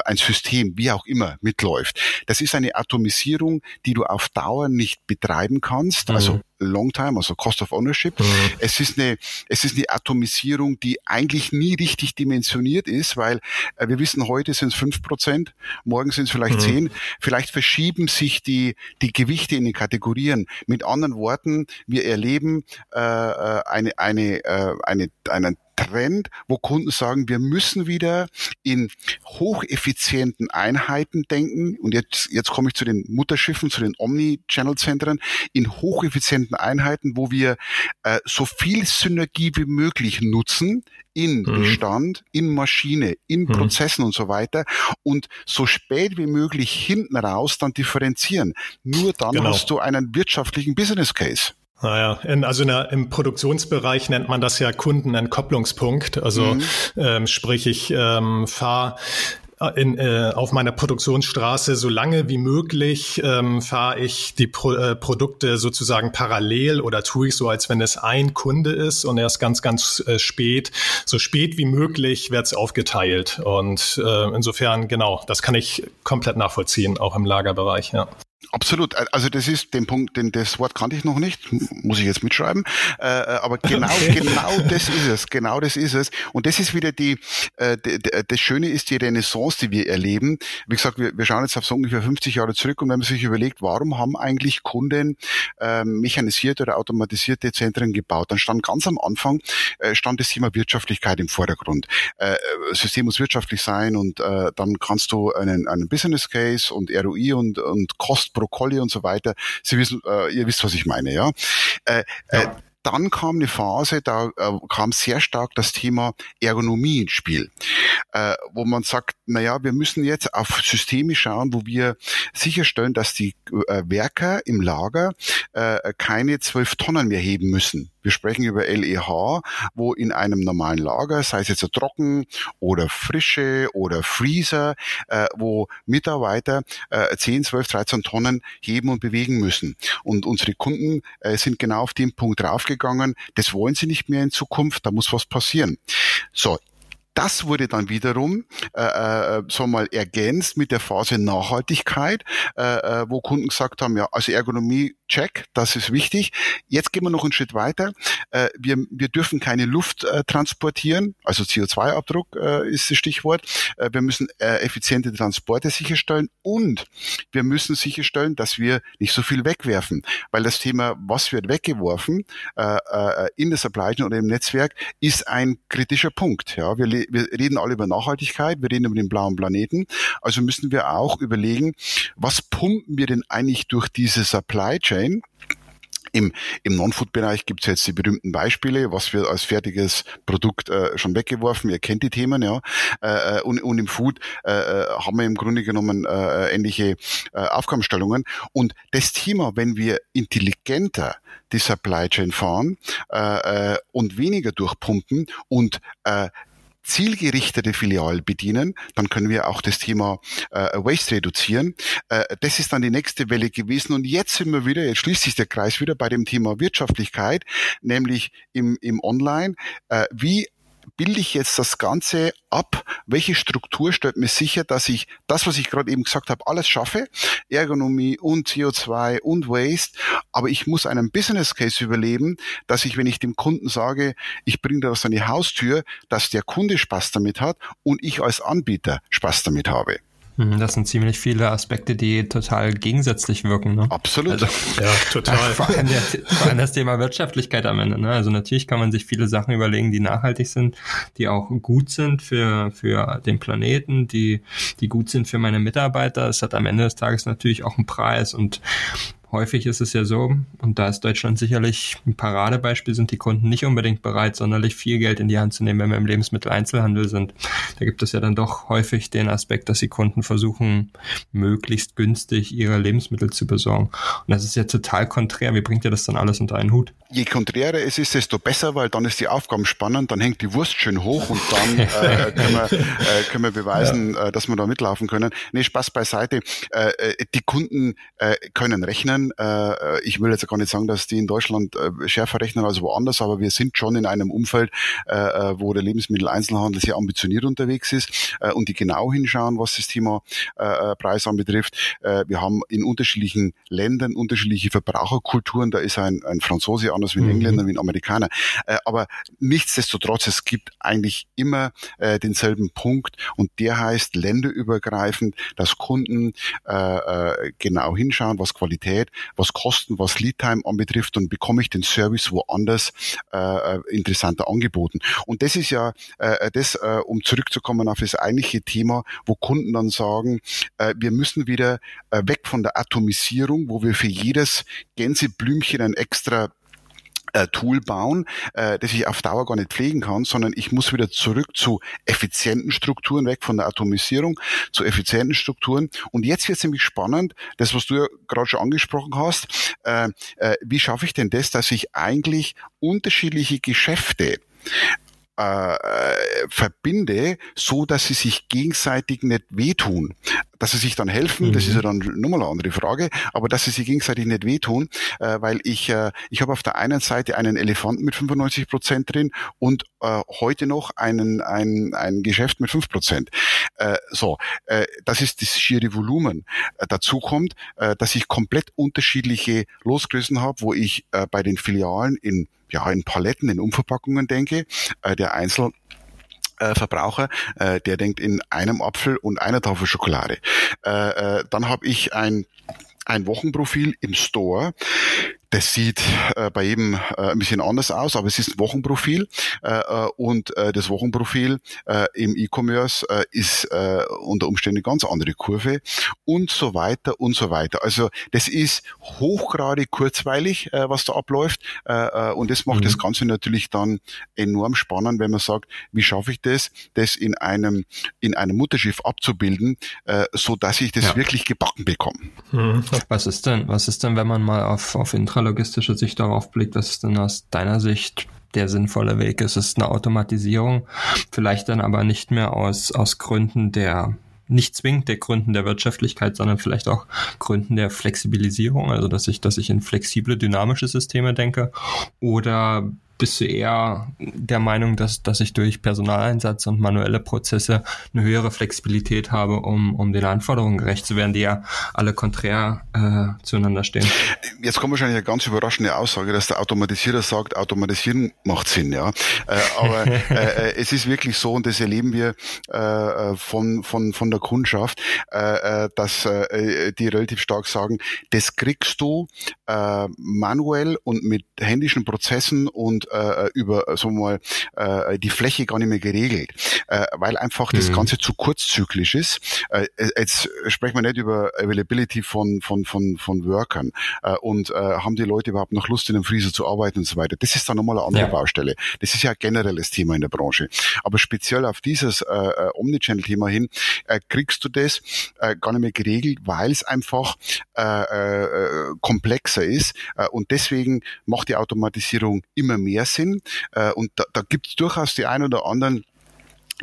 [SPEAKER 3] ein System, wie auch immer, mitläuft. Das ist eine Atomisierung, die du auf Dauer nicht betreiben kannst. Also mhm. Long Time, also Cost of Ownership. Mhm. Es ist eine, es ist eine Atomisierung, die eigentlich nie richtig dimensioniert ist, weil äh, wir wissen, heute sind es fünf Prozent, morgen sind es vielleicht mhm. zehn. Vielleicht verschieben sich die, die Gewichte in die Kategorien. Mit anderen Worten, wir erleben äh, äh eine, eine, äh, eine, einen Trend, wo Kunden sagen, wir müssen wieder in hocheffizienten Einheiten denken. Und jetzt, jetzt komme ich zu den Mutterschiffen, zu den Omni-Channel-Zentren, in hocheffizienten Einheiten, wo wir äh, so viel Synergie wie möglich nutzen in mhm. Bestand, in Maschine, in mhm. Prozessen und so weiter und so spät wie möglich hinten raus dann differenzieren. Nur dann genau. hast du einen wirtschaftlichen Business Case.
[SPEAKER 2] Naja, in, also in der, im Produktionsbereich nennt man das ja Kundenentkopplungspunkt. Also mhm. ähm, sprich, ich ähm, fahre in, äh, auf meiner Produktionsstraße so lange wie möglich ähm, fahre ich die Pro äh, Produkte sozusagen parallel oder tue ich so, als wenn es ein Kunde ist und erst ganz, ganz äh, spät, so spät wie möglich wird es aufgeteilt. Und äh, insofern, genau, das kann ich komplett nachvollziehen, auch im Lagerbereich, ja.
[SPEAKER 3] Absolut. Also das ist den Punkt, den das Wort kannte ich noch nicht, muss ich jetzt mitschreiben. Äh, äh aber (laughs) genau, okay. genau das ist es. Genau das ist es. Und das ist wieder die, äh, das Schöne ist die Renaissance, die wir erleben. Wie gesagt, wir, wir schauen jetzt auf so ungefähr 50 Jahre zurück und wenn man sich überlegt, warum haben eigentlich Kunden äh, mechanisierte oder automatisierte Zentren gebaut, dann stand ganz am Anfang äh, stand das Thema Wirtschaftlichkeit im Vordergrund. Äh, System muss wirtschaftlich sein und äh, dann kannst du einen, einen Business Case und ROI und, und Cost Brokkoli und so weiter. Sie wissen, äh, ihr wisst, was ich meine, ja. Äh, äh ja. Äh, dann kam eine Phase, da äh, kam sehr stark das Thema Ergonomie ins Spiel, äh, wo man sagt, na ja, wir müssen jetzt auf Systeme schauen, wo wir sicherstellen, dass die äh, Werker im Lager äh, keine zwölf Tonnen mehr heben müssen. Wir sprechen über LEH, wo in einem normalen Lager, sei es jetzt trocken oder frische oder Freezer, äh, wo Mitarbeiter äh, 10, 12, 13 Tonnen heben und bewegen müssen. Und unsere Kunden äh, sind genau auf den Punkt draufgegangen, das wollen sie nicht mehr in Zukunft, da muss was passieren. So, das wurde dann wiederum äh, äh, so mal ergänzt mit der Phase Nachhaltigkeit, äh, äh, wo Kunden gesagt haben, ja, also Ergonomie, check, das ist wichtig. Jetzt gehen wir noch einen Schritt weiter. Äh, wir, wir dürfen keine Luft äh, transportieren, also CO2-Abdruck äh, ist das Stichwort. Äh, wir müssen äh, effiziente Transporte sicherstellen und wir müssen sicherstellen, dass wir nicht so viel wegwerfen, weil das Thema, was wird weggeworfen äh, äh, in der Supply Chain oder im Netzwerk, ist ein kritischer Punkt. Ja, wir wir reden alle über Nachhaltigkeit, wir reden über den blauen Planeten. Also müssen wir auch überlegen, was pumpen wir denn eigentlich durch diese Supply Chain? Im, im Non-Food-Bereich gibt es jetzt die berühmten Beispiele, was wird als fertiges Produkt äh, schon weggeworfen. Ihr kennt die Themen, ja. Äh, äh und, und im Food äh, äh, haben wir im Grunde genommen äh, ähnliche äh, Aufgabenstellungen. Und das Thema, wenn wir intelligenter die Supply Chain fahren äh, äh, und weniger durchpumpen und äh, zielgerichtete Filialen bedienen, dann können wir auch das Thema äh, Waste reduzieren. Äh, das ist dann die nächste Welle gewesen. Und jetzt sind wir wieder, jetzt schließt sich der Kreis wieder bei dem Thema Wirtschaftlichkeit, nämlich im, im Online. Äh, wie bilde ich jetzt das Ganze ab? Welche Struktur stellt mir sicher, dass ich das, was ich gerade eben gesagt habe, alles schaffe? Ergonomie und CO2 und Waste. Aber ich muss einen Business Case überleben, dass ich, wenn ich dem Kunden sage, ich bringe das an die Haustür, dass der Kunde Spaß damit hat und ich als Anbieter Spaß damit habe.
[SPEAKER 1] Mhm, das sind ziemlich viele Aspekte, die total gegensätzlich wirken. Ne?
[SPEAKER 3] Absolut. Also,
[SPEAKER 2] ja, total. (laughs)
[SPEAKER 1] Vor allem, der, vor allem das Thema Wirtschaftlichkeit am Ende. Ne? Also natürlich kann man sich viele Sachen überlegen, die nachhaltig sind, die auch gut sind für, für den Planeten, die, die gut sind für meine Mitarbeiter. Es hat am Ende des Tages natürlich auch einen Preis und häufig ist es ja so, und da ist Deutschland sicherlich ein Paradebeispiel, sind die Kunden nicht unbedingt bereit, sonderlich viel Geld in die Hand zu nehmen, wenn wir im Lebensmitteleinzelhandel sind. da gibt es ja dann doch häufig den Aspekt, dass die Kunden versuchen, möglichst günstig ihre Lebensmittel zu besorgen. Und das ist ja total konträr. Wie bringt ihr das dann alles unter einen Hut?
[SPEAKER 3] Je konträrer es ist, desto besser, weil dann ist die Aufgabe spannend, dann hängt die Wurst schön hoch und dann äh, können, wir, äh, können wir beweisen, ja. äh, dass wir da mitlaufen können. Nee, Spaß beiseite. Äh, äh die Kunden äh, können rechnen. Äh, ich will jetzt gar nicht sagen, dass die in Deutschland äh, schärfer rechnen als woanders, aber wir sind schon in einem Umfeld, äh, äh wo der Lebensmitteleinzelhandel sehr ambitioniert unterwegs ist äh, und die genau hinschauen, was das Thema äh, Preis anbetrifft. Äh, wir haben in unterschiedlichen Ländern unterschiedliche Verbraucherkulturen. Da ist ein, ein Franzose anders wie ein mhm. Engländer, wie ein Amerikaner. Äh, aber nichtsdestotrotz, es gibt eigentlich immer äh, denselben Punkt und der heißt länderübergreifend, dass Kunden äh, äh, genau hinschauen, was Qualität, was Kosten, was Leadtime anbetrifft und bekomme ich den Service woanders äh, äh, interessanter angeboten. Und das ist ja äh, das, äh, um zurückzukommen auf das eigentliche Thema, wo Kunden dann sagen, äh, wir müssen wieder äh, weg von der Atomisierung, wo wir für jedes Gänseblümchen ein extra äh, Tool bauen, äh, das ich auf Dauer gar nicht pflegen kann, sondern ich muss wieder zurück zu effizienten Strukturen, weg von der Atomisierung zu effizienten Strukturen. Und jetzt wird es nämlich spannend, das, was du ja gerade schon angesprochen hast, äh, äh, wie schaffe ich denn das, dass ich eigentlich unterschiedliche Geschäfte äh, verbinde, so dass sie sich gegenseitig nicht wehtun. Dass sie sich dann helfen, mhm. das ist ja dann nochmal eine andere Frage, aber dass sie sich gegenseitig nicht wehtun, äh, weil ich, äh, ich habe auf der einen Seite einen Elefanten mit 95 Prozent drin und äh, heute noch einen, ein, ein Geschäft mit 5 Prozent. Äh, so, äh, das ist das schiere Volumen. Äh, dazu kommt, äh, dass ich komplett unterschiedliche Losgrößen habe, wo ich äh, bei den Filialen in ja, in Paletten, in Umverpackungen denke. Äh, der Einzel äh, Verbraucher, äh, der denkt in einem Apfel und einer Tafel Schokolade. Äh, äh, dann habe ich ein ein Wochenprofil im Store. Das sieht äh, bei jedem äh, ein bisschen anders aus, aber es ist ein Wochenprofil äh, äh und äh, das Wochenprofil äh, im E-Commerce ist unter Umständen eine ganz andere Kurve und so weiter und so weiter. Also das ist hochgradig kurzweilig, was da abläuft und das macht mhm. das Ganze natürlich dann enorm spannend, wenn man sagt, wie schaffe ich das, das in einem in einem Mutterschiff abzubilden, so dass ich das ja. wirklich gebacken bekomme.
[SPEAKER 1] Mhm. Was ist denn, was ist denn, wenn man mal auf auf Intra intralogistische Sicht darauf blickt, was ist denn aus deiner Sicht der sinnvolle Weg ist. Es ist eine Automatisierung, vielleicht dann aber nicht mehr aus, aus Gründen der nicht zwingend der Gründen der Wirtschaftlichkeit, sondern vielleicht auch Gründen der Flexibilisierung, also dass ich, dass ich in flexible, dynamische Systeme denke oder bist du eher der Meinung, dass, dass ich durch Personaleinsatz und manuelle Prozesse eine höhere Flexibilität habe, um, um den Anforderungen gerecht zu werden, die ja alle konträr äh, zueinander stehen?
[SPEAKER 3] Jetzt kommt wahrscheinlich eine ganz überraschende Aussage, dass der Automatisierer sagt, Automatisieren macht Sinn, ja. Äh, aber (laughs) äh, äh, es ist wirklich so, und das erleben wir äh, von, von, von der Kundschaft, äh, äh dass äh, die relativ stark sagen, das kriegst du äh, manuell und mit händischen Prozessen und äh, über so mal äh, die Fläche gar nicht mehr geregelt, äh, weil einfach das mhm. Ganze zu kurzzyklisch ist. Äh, jetzt sprechen wir nicht über Availability von von von von Workern äh, und äh, haben die Leute überhaupt noch Lust in einem Freezer zu arbeiten und so weiter. Das ist dann nochmal eine andere ja. Baustelle. Das ist ja generelles Thema in der Branche. Aber speziell auf dieses äh, äh, Omnichannel-Thema hin äh, kriegst du das äh, gar nicht mehr geregelt, weil es einfach äh, äh, komplexer ist äh, und deswegen macht die Automatisierung immer mehr mehr Sinn. Äh, und da, da gibt es durchaus die ein oder anderen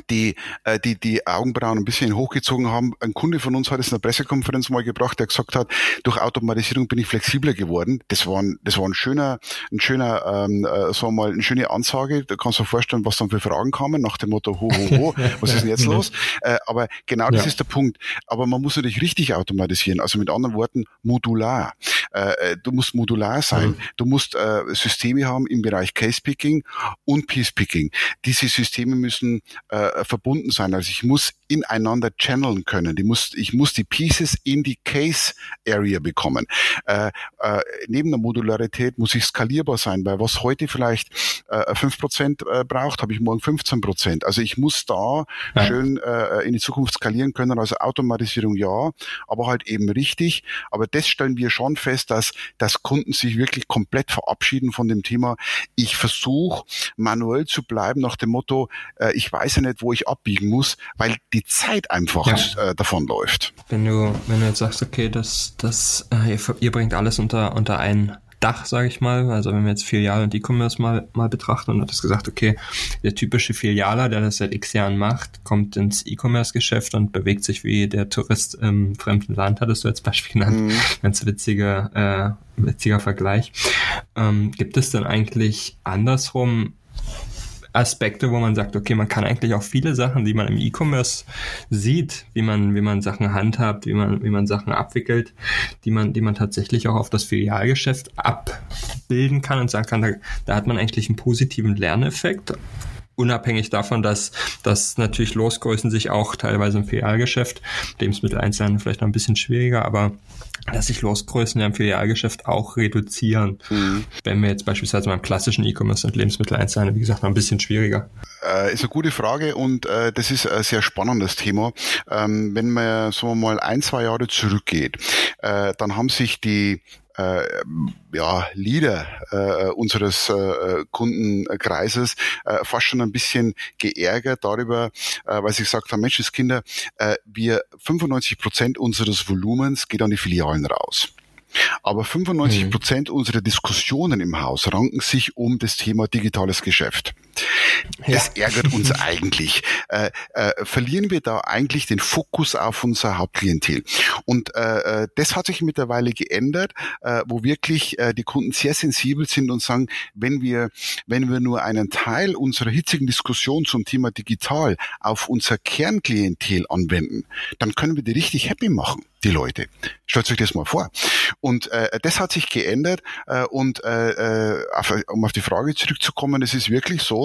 [SPEAKER 3] die, äh, die die Augenbrauen ein bisschen hochgezogen haben. Ein Kunde von uns hat es in der Pressekonferenz mal gebracht, der gesagt hat, durch Automatisierung bin ich flexibler geworden. Das war ein, das war ein schöner, ein schöner, ähm, äh, so mal eine schöne Ansage. Da kannst du dir vorstellen, was dann für Fragen kamen nach dem Motto, ho, ho, ho, (laughs) was ist denn jetzt los? Äh, aber genau das ja. ist der Punkt. Aber man muss natürlich richtig automatisieren. Also mit anderen Worten, modular. Äh, äh du musst modular sein. Mhm. Du musst äh, Systeme haben im Bereich Case Picking und Piece Picking. Diese Systeme müssen äh, äh, verbunden sein. Also ich muss ineinander channeln können. Die muss, ich muss die Pieces in die Case Area bekommen. Äh, äh, neben der Modularität muss ich skalierbar sein, weil was heute vielleicht äh, 5% äh, braucht, habe ich morgen 15%. Also ich muss da ja. schön äh, in die Zukunft skalieren können. Also Automatisierung ja, aber halt eben richtig. Aber das stellen wir schon fest, dass, dass Kunden sich wirklich komplett verabschieden von dem Thema. Ich versuche manuell zu bleiben nach dem Motto, äh, ich weiß ja nicht, nicht, wo ich abbiegen muss, weil die Zeit einfach ja. äh, davonläuft.
[SPEAKER 1] Wenn du, wenn du jetzt sagst, okay, das, das, äh, ihr, ihr bringt alles unter, unter einen Dach, sage ich mal. Also wenn wir jetzt Filial und E-Commerce mal, mal betrachten und hat es gesagt, okay, der typische Filialer, der das seit x Jahren macht, kommt ins E-Commerce-Geschäft und bewegt sich wie der Tourist im fremden Land, hattest du als Beispiel genannt. Mhm. Ganz witziger, äh, witziger Vergleich. Ähm, gibt es denn eigentlich andersrum Aspekte, wo man sagt, okay, man kann eigentlich auch viele Sachen, die man im E-Commerce sieht, wie man, wie man Sachen handhabt, wie man, wie man Sachen abwickelt, die man, die man tatsächlich auch auf das Filialgeschäft abbilden kann und sagen kann, da, da hat man eigentlich einen positiven Lerneffekt unabhängig davon, dass, dass natürlich Losgrößen sich auch teilweise im Filialgeschäft, Lebensmitteleinzelhandel vielleicht noch ein bisschen schwieriger, aber dass sich Losgrößen ja im Filialgeschäft auch reduzieren. Mhm. Wenn wir jetzt beispielsweise beim klassischen E-Commerce und Lebensmitteleinzelhandel, wie gesagt, noch ein bisschen schwieriger.
[SPEAKER 3] Äh, ist eine gute Frage und äh, das ist ein sehr spannendes Thema. Ähm, wenn man so mal ein, zwei Jahre zurückgeht, äh, dann haben sich die äh, ja, Leader äh, unseres äh, Kundenkreises äh, fast schon ein bisschen geärgert darüber, äh, weil sie gesagt haben, Menschenskinder, äh, wir 95 Prozent unseres Volumens geht an die Filialen raus. Aber 95 mhm. Prozent mhm. unserer Diskussionen im Haus ranken sich um das Thema digitales Geschäft. Das ja. ärgert uns eigentlich. Äh, äh, verlieren wir da eigentlich den Fokus auf unser Hauptklientel? Und äh, äh, das hat sich mittlerweile geändert, äh, wo wirklich äh, die Kunden sehr sensibel sind und sagen, wenn wir, wenn wir nur einen Teil unserer hitzigen Diskussion zum Thema digital auf unser Kernklientel anwenden, dann können wir die richtig happy machen die Leute. Stellt euch das mal vor. Und äh, das hat sich geändert. Äh, und äh, äh auf, um auf die Frage zurückzukommen, es ist wirklich so,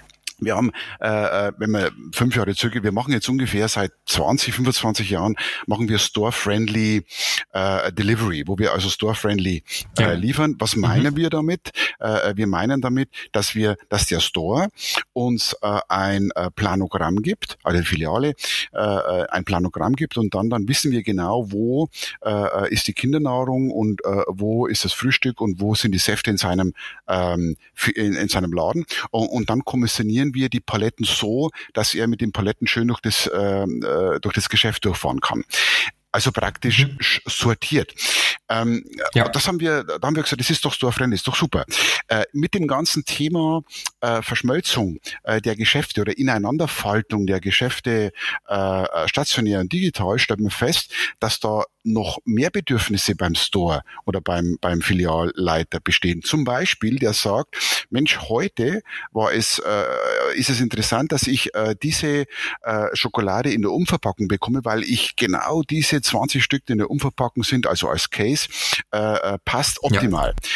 [SPEAKER 3] wir haben, äh, äh, wenn wir fünf Jahre zurück, wir machen jetzt ungefähr seit 20, 25 Jahren, machen wir Store-Friendly äh, Delivery, wo wir also Store-Friendly äh, ja. liefern. Was mhm. meinen mhm. wir damit? Äh, wir meinen damit, dass wir, dass der Store uns äh, ein äh, Planogramm gibt, also die Filiale, äh, äh, ein Planogramm gibt und dann, dann wissen wir genau, wo äh, ist die Kindernahrung und äh, wo ist das Frühstück und wo sind die Säfte in seinem, ähm, in, in seinem Laden und, und dann kommissionieren wir die Paletten so, dass er mit den Paletten schön durch das, ähm, äh, durch das Geschäft durchfahren kann. Also praktisch mhm. sortiert. Ähm, ja. Das haben wir, da haben wir gesagt, das ist doch Store-friendly, ist doch super. Äh, mit dem ganzen Thema äh, Verschmelzung äh, der Geschäfte oder Ineinanderfaltung der Geschäfte äh, stationär und digital stellt man fest, dass da noch mehr Bedürfnisse beim Store oder beim, beim Filialleiter bestehen. Zum Beispiel, der sagt, Mensch, heute war es, äh, ist es interessant, dass ich äh, diese äh, Schokolade in der Umverpackung bekomme, weil ich genau diese 20 Stück, die in der Umverpackung sind, also als Case, äh, äh passt optimal. Ja.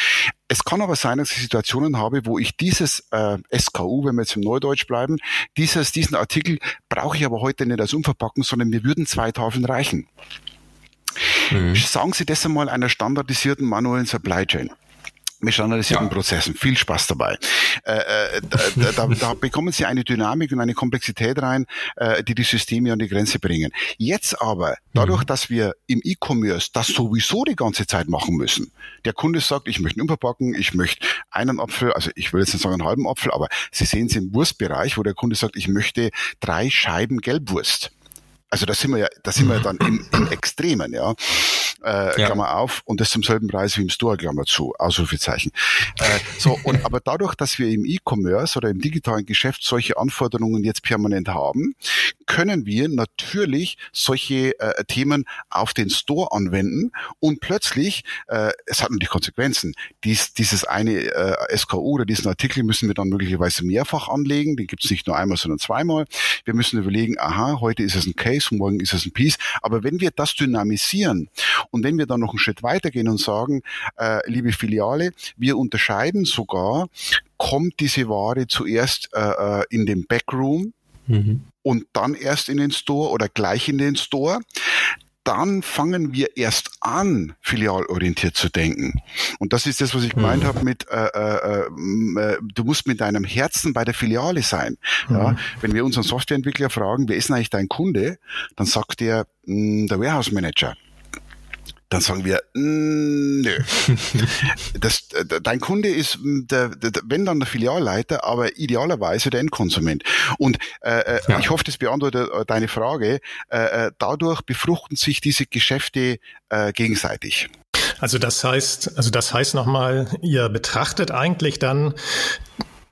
[SPEAKER 3] Es kann aber sein, dass ich Situationen habe, wo ich dieses äh, SKU, wenn wir jetzt im Neudeutsch bleiben, dieses, diesen Artikel brauche ich aber heute nicht als Umverpackung, sondern mir würden zwei Tafeln reichen. Mhm. Sagen Sie das einmal einer standardisierten manuellen Supply Chain mit standardisierten ja. Prozessen. Viel Spaß dabei. Äh, äh, da, da, da (laughs) bekommen Sie eine Dynamik und eine Komplexität rein, äh, die die Systeme an die Grenze bringen. Jetzt aber, dadurch, mhm. dass wir im E-Commerce das sowieso die ganze Zeit machen müssen, der Kunde sagt, ich möchte einen Umverpacken, ich möchte einen Apfel, also ich will jetzt nicht sagen einen halben Apfel, aber Sie sehen es im Wurstbereich, wo der Kunde sagt, ich möchte drei Scheiben Gelbwurst. Also da sind wir ja, da sind wir ja dann im, (clears throat) im Extremen, ja äh, ja. Klammer auf, und das zum selben Preis wie im Store, Klammer zu, Ausrufezeichen. Äh, so, und aber dadurch, dass wir im E-Commerce oder im digitalen Geschäft solche Anforderungen jetzt permanent haben, können wir natürlich solche äh, Themen auf den Store anwenden und plötzlich, äh, es hat natürlich Konsequenzen, dies, dieses eine äh, SKU oder diesen Artikel müssen wir dann möglicherweise mehrfach anlegen, den gibt es nicht nur einmal, sondern zweimal. Wir müssen überlegen, aha, heute ist es ein Case, morgen ist es ein Piece, aber wenn wir das dynamisieren und wenn wir dann noch einen Schritt weitergehen und sagen, äh, liebe Filiale, wir unterscheiden sogar, kommt diese Ware zuerst äh, äh, in den Backroom mhm. und dann erst in den Store oder gleich in den Store, dann fangen wir erst an, filialorientiert zu denken. Und das ist das, was ich gemeint mhm. habe mit, äh, äh, äh, du musst mit deinem Herzen bei der Filiale sein. Mhm. Ja, wenn wir unseren Softwareentwickler fragen, wer ist denn eigentlich dein Kunde, dann sagt der, mh, hm, der Warehouse Manager. Dann sagen wir, nö. (laughs) das, dein Kunde ist, der, der, wenn dann der Filialleiter, aber idealerweise der Endkonsument. Und äh, äh, ja. ich hoffe, das beantwortet äh, deine Frage. Äh, dadurch befruchten sich diese Geschäfte äh, gegenseitig.
[SPEAKER 2] Also das heißt, also das heißt nochmal, ihr betrachtet eigentlich dann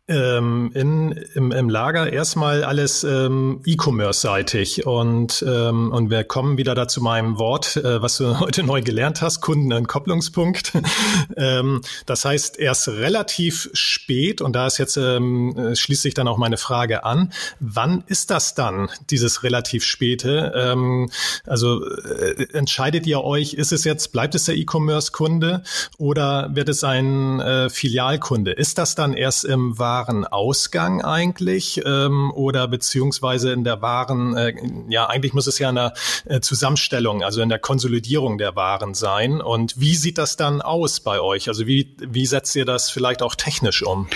[SPEAKER 2] ähm, in, im, im Lager erstmal alles ähm, E-Commerce-seitig und, ähm, und wir kommen wieder da zu meinem Wort, äh, was du (laughs) heute neu gelernt hast, Kundenentkopplungspunkt. (laughs) ähm, das heißt, erst relativ spät, und da ist jetzt, ähm, äh, schließt sich dann auch meine Frage an, wann ist das dann, dieses relativ späte? Ähm, also äh, entscheidet ihr euch, ist es jetzt, bleibt es der E-Commerce-Kunde oder wird es ein äh, Filialkunde? Ist das dann erst im Wagen Warenausgang eigentlich ähm, oder beziehungsweise in der Waren, äh, ja, eigentlich muss es ja in der äh, Zusammenstellung, also in der Konsolidierung der Waren sein. Und wie sieht das dann aus bei euch? Also wie, wie setzt ihr das vielleicht auch technisch um?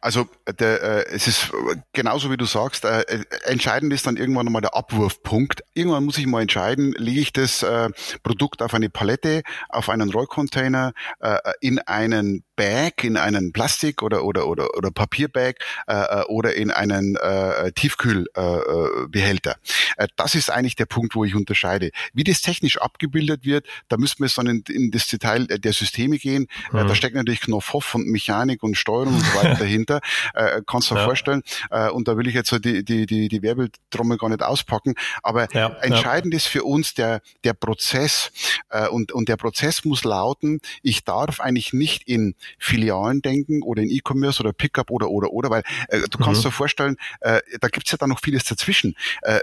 [SPEAKER 3] Also der, äh, es ist genauso wie du sagst, äh, entscheidend ist dann irgendwann mal der Abwurfpunkt. Irgendwann muss ich mal entscheiden, lege ich das äh, Produkt auf eine Palette, auf einen Rollcontainer, äh, in einen Bag, in einen Plastik oder oder oder oder Papierbag äh, äh, oder in einen äh, Tiefkühlbehälter. Äh, äh, das ist eigentlich der Punkt, wo ich unterscheide. Wie das technisch abgebildet wird, da müssen wir dann in, in das Detail der Systeme gehen. Äh, da steckt natürlich Knopf und Mechanik und Steuerung und so weiter (laughs) dahinter. Äh, kannst du dir ja. vorstellen. Äh, und da will ich jetzt so die die die die Werbetrommel gar nicht auspacken. Aber ja, entscheidend ja. ist für uns der der Prozess äh, und und der Prozess muss lauten: Ich darf eigentlich nicht in Filialen denken oder in E-Commerce oder Pickup oder oder oder, weil äh, du kannst mhm. dir vorstellen, äh, da gibt's ja dann noch vieles dazwischen. Äh,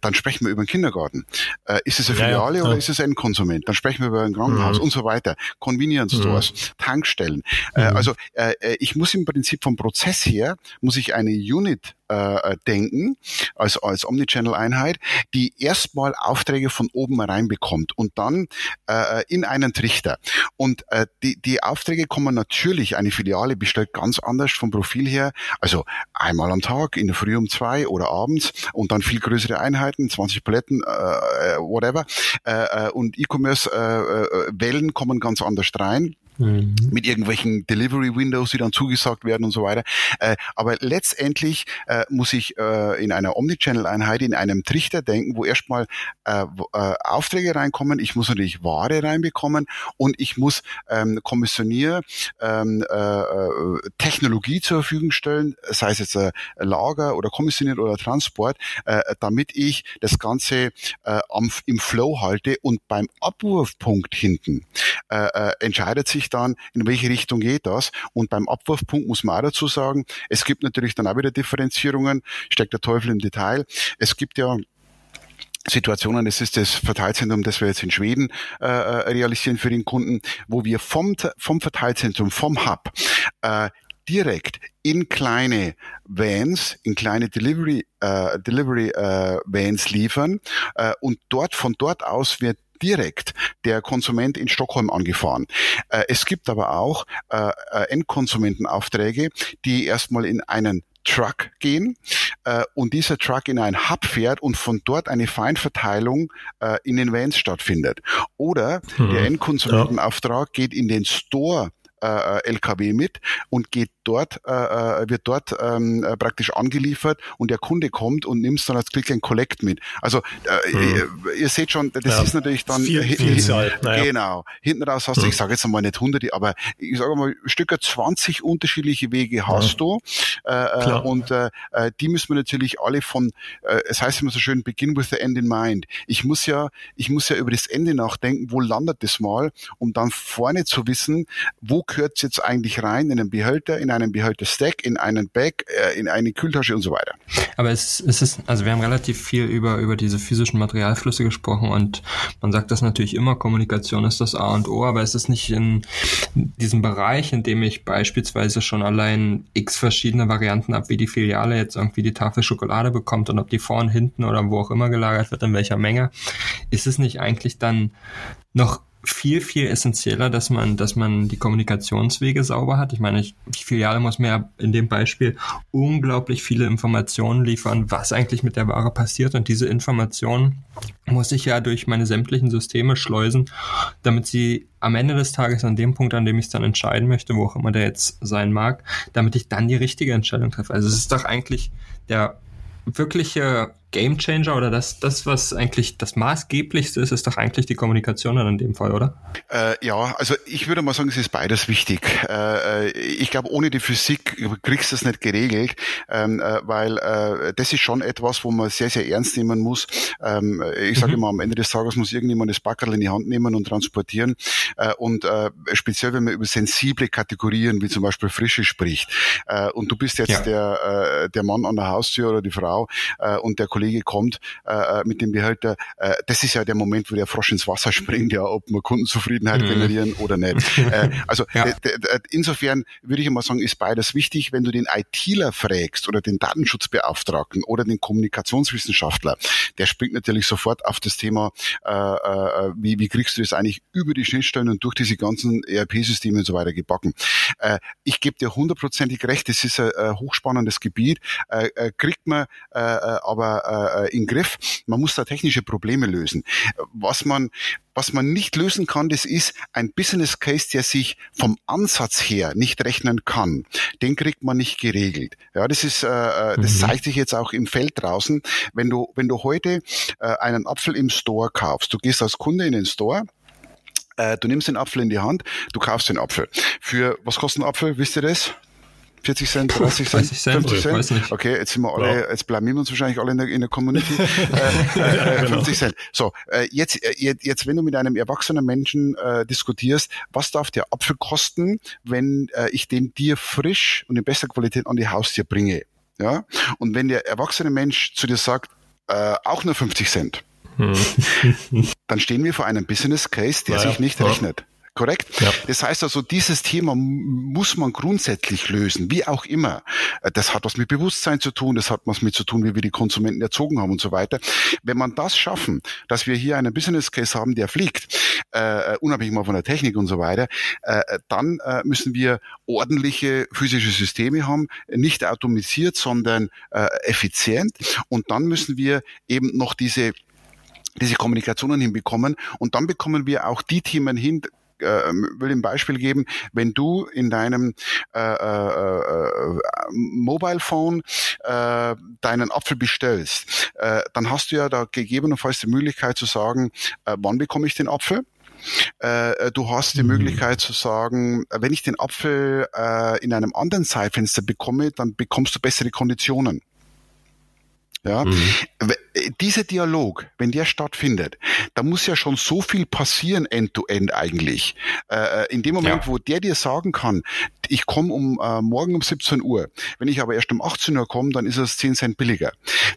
[SPEAKER 3] dann sprechen wir über den Kindergarten. Äh, ist es eine Filiale ja, ja. oder ist es ein Konsument? Dann sprechen wir über ein Krankenhaus mhm. und so weiter. Convenience mhm. Stores, mhm. Tankstellen. Äh, mhm. also äh, ich muss im Prinzip vom Prozess her muss ich eine Unit äh, denken, als, als Omnichannel-Einheit, die erstmal Aufträge von oben reinbekommt und dann äh, in einen Trichter. Und äh, die, die Aufträge kommen natürlich, eine Filiale bestellt ganz anders vom Profil her, also einmal am Tag, in der Früh um zwei oder abends und dann viel größere Einheiten, 20 Paletten, äh, äh, whatever. Äh, äh, und E-Commerce-Wellen äh, kommen ganz anders rein mhm. mit irgendwelchen Delivery Windows, die dann zugesagt werden und so weiter. Äh, aber letztendlich äh, muss ich äh, in einer Omnichannel-Einheit in einem Trichter denken, wo erstmal äh, äh, Aufträge reinkommen. Ich muss natürlich Ware reinbekommen und ich muss ähm, Kommissionier ähm, äh, Technologie zur Verfügung stellen, sei es jetzt Lager oder kommissioniert oder Transport, damit ich das Ganze am, im Flow halte und beim Abwurfpunkt hinten entscheidet sich sich dann, in welche Richtung geht das. Und beim Abwurfpunkt muss man auch dazu sagen, es gibt natürlich dann auch wieder Differenzierungen, steckt der Teufel im Detail. Es gibt ja Situationen, das ist das Verteilzentrum, das wir jetzt in Schweden äh, äh realisieren für den Kunden, wo wir vom, vom Verteilzentrum, vom Hub, äh, direkt in kleine Vans, in kleine Delivery, äh, Delivery äh, Vans liefern äh, und dort von dort aus wird direkt der Konsument in Stockholm angefahren. Äh, es gibt aber auch äh, äh, Endkonsumentenaufträge, die erstmal in einen Truck gehen äh, und dieser Truck in einen Hub fährt und von dort eine Feinverteilung äh, in den Vans stattfindet. Oder hm. der Endkonsumentenauftrag ja. geht in den Store äh, LKW mit und geht dort, äh, äh, wird dort ähm, äh, praktisch angeliefert und der Kunde kommt und nimmt es dann als Click and Collect mit. Also äh, hm. ihr, ihr, seht schon, das ja. ist natürlich dann viel, viel naja. genau. Hinten raus hast du, hm. ich sage jetzt mal nicht hunderte, aber ich sage mal Stücke 20 unterschiedliche Wege hast ja. du äh, äh und äh, die müssen wir natürlich alle von, äh, es heißt immer so schön, begin with the end in mind. Ich muss ja, ich muss ja über das Ende nachdenken, wo landet das mal, um dann vorne zu wissen, wo gehört es jetzt eigentlich rein, in einen Behälter, in einen Behälter-Stack, in einen Bag, äh, in eine Kühltasche und so weiter.
[SPEAKER 1] Aber es, es ist, also wir haben relativ viel über, über diese physischen Materialflüsse gesprochen und man sagt das natürlich immer, Kommunikation ist das A und O, aber es ist nicht in diesem Bereich, in dem ich beispielsweise schon allein x verschiedene Varianten habe, wie die Filiale jetzt irgendwie die Tafel Schokolade bekommt und ob die vorn, hinten oder wo auch immer gelagert wird, in welcher Menge, ist es nicht eigentlich dann noch viel, viel essentieller, dass man, dass man die Kommunikationswege sauber hat. Ich meine, die Filiale muss mir in dem Beispiel unglaublich viele Informationen liefern, was eigentlich mit der Ware passiert. Und diese Informationen muss ich ja durch meine sämtlichen Systeme schleusen, damit sie am Ende des Tages an dem Punkt, an dem ich es dann entscheiden möchte, wo auch immer der jetzt sein mag, damit ich dann die richtige Entscheidung treffe. Also es ist doch eigentlich der wirkliche Gamechanger oder das, das, was eigentlich das Maßgeblichste ist, ist doch eigentlich die Kommunikation dann in dem Fall, oder?
[SPEAKER 3] Äh, ja, also ich würde mal sagen, es ist beides wichtig. Äh, äh ich glaube, ohne die Physik kriegst du es nicht geregelt, ähm, äh, weil äh, das ist schon etwas, wo man sehr, sehr ernst nehmen muss. Ähm, ich sage mhm. immer, am Ende des Tages muss irgendjemand das Backerl in die Hand nehmen und transportieren. Äh, und speziell, wenn man über sensible Kategorien wie zum Beispiel Frische spricht und du bist jetzt ja. der, der Mann an der Haustür oder die Frau und der Kollege kommt äh, äh, mit dem Behälter, äh, das ist ja der Moment, wo der Frosch ins Wasser springt, ja, ob wir Kundenzufriedenheit mhm. generieren oder nicht. äh, also ja. insofern würde ich immer sagen, ist beides wichtig. Wenn du den ITler fragst oder den Datenschutzbeauftragten oder den Kommunikationswissenschaftler, der springt natürlich sofort auf das Thema, äh, äh, wie, wie kriegst du das eigentlich über die Schnittstellen und durch diese ganzen ERP-Systeme und so weiter gebacken. Äh, ich gebe dir hundertprozentig recht, das ist ein, ein hochspannendes Gebiet, äh, äh kriegt man äh, aber äh, in Griff. Man muss da technische Probleme lösen. Was man was man nicht lösen kann, das ist ein Business Case, der sich vom Ansatz her nicht rechnen kann. Den kriegt man nicht geregelt. Ja, das ist, äh, äh das mhm. zeigt sich jetzt auch im Feld draußen. Wenn du, wenn du heute äh, einen Apfel im Store kaufst, du gehst als Kunde in den Store, äh, du nimmst den Apfel in die Hand, du kaufst den Apfel. Für was kostet ein Apfel? Wisst ihr das? 40 Cent, 30 Cent, 50 Cent? Cent? Okay, jetzt sind wir alle, ja. jetzt blamieren wir uns wahrscheinlich alle in der, in der Community. (laughs) äh, äh, genau. 50 Cent. So, äh, jetzt, äh, jetzt, jetzt, wenn du mit einem erwachsenen Menschen äh, diskutierst, was darf der Apfel kosten, wenn äh, ich den dir frisch und in bester Qualität an die Haustür bringe? Ja? Und wenn der erwachsene Mensch zu dir sagt, äh, auch nur 50 Cent, hm. dann stehen wir vor einem Business Case, der naja, sich nicht rechnet. Korrekt? Ja. Das heißt also, dieses Thema muss man grundsätzlich lösen, wie auch immer. Äh, das hat was mit Bewusstsein zu tun, das hat was mit zu tun, wie wir die Konsumenten erzogen haben und so weiter. Wenn man das schaffen, dass wir hier einen Business Case haben, der fliegt, äh, unabhängig mal von der Technik und so weiter, äh, dann äh, müssen wir ordentliche physische Systeme haben, nicht automatisiert, sondern äh, effizient. Und dann müssen wir eben noch diese diese Kommunikationen hinbekommen und dann bekommen wir auch die Themen hin, äh, will ein Beispiel geben, wenn du in deinem äh, äh, äh, Mobile Phone äh, deinen Apfel bestellst, äh, dann hast du ja da gegebenenfalls die Möglichkeit zu sagen, äh, wann bekomme ich den Apfel? Äh, äh, du hast die mhm. Möglichkeit zu sagen, wenn ich den Apfel in einem anderen Zeitfenster bekomme, dann bekommst du bessere Konditionen. Ja, mhm. Dieser Dialog, wenn der stattfindet, da muss ja schon so viel passieren end-to-end -end eigentlich. Äh, äh, in dem Moment, ja. wo der dir sagen kann, ich komme um äh, morgen um 17 Uhr, wenn ich aber erst um 18 Uhr komme, dann ist es 10 Cent billiger.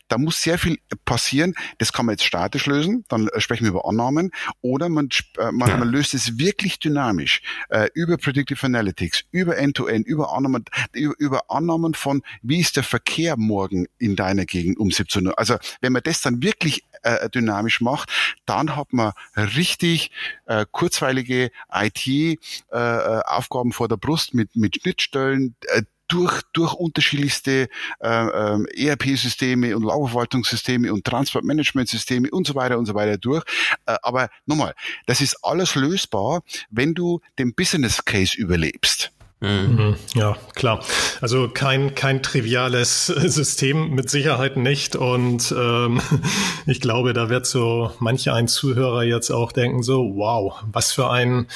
[SPEAKER 3] Da muss sehr viel passieren. Das kann man jetzt statisch lösen, dann äh, sprechen wir über Annahmen, oder man, äh, man, man löst es wirklich dynamisch äh, über Predictive Analytics, über End-to-End, -End, über Annahmen, über, über Annahmen von, wie ist der Verkehr morgen in deiner Gegend um 17 Uhr. Also wenn man das dann wirklich äh, dynamisch macht, dann hat man richtig äh, kurzweilige IT-Aufgaben äh, vor der Brust mit, mit Schnittstellen, äh, durch, durch unterschiedlichste äh, äh, ERP-Systeme und Lagerverwaltungssysteme und Transportmanagementsysteme und so weiter und so weiter durch. Äh, aber nochmal, das ist alles lösbar, wenn du den Business Case überlebst.
[SPEAKER 2] Mhm. mhm. Ja, klar. Also kein, kein triviales (laughs) System, mit Sicherheit nicht. Und ähm, (laughs) ich glaube, da wird so manche ein Zuhörer jetzt auch denken, so, wow, was für ein,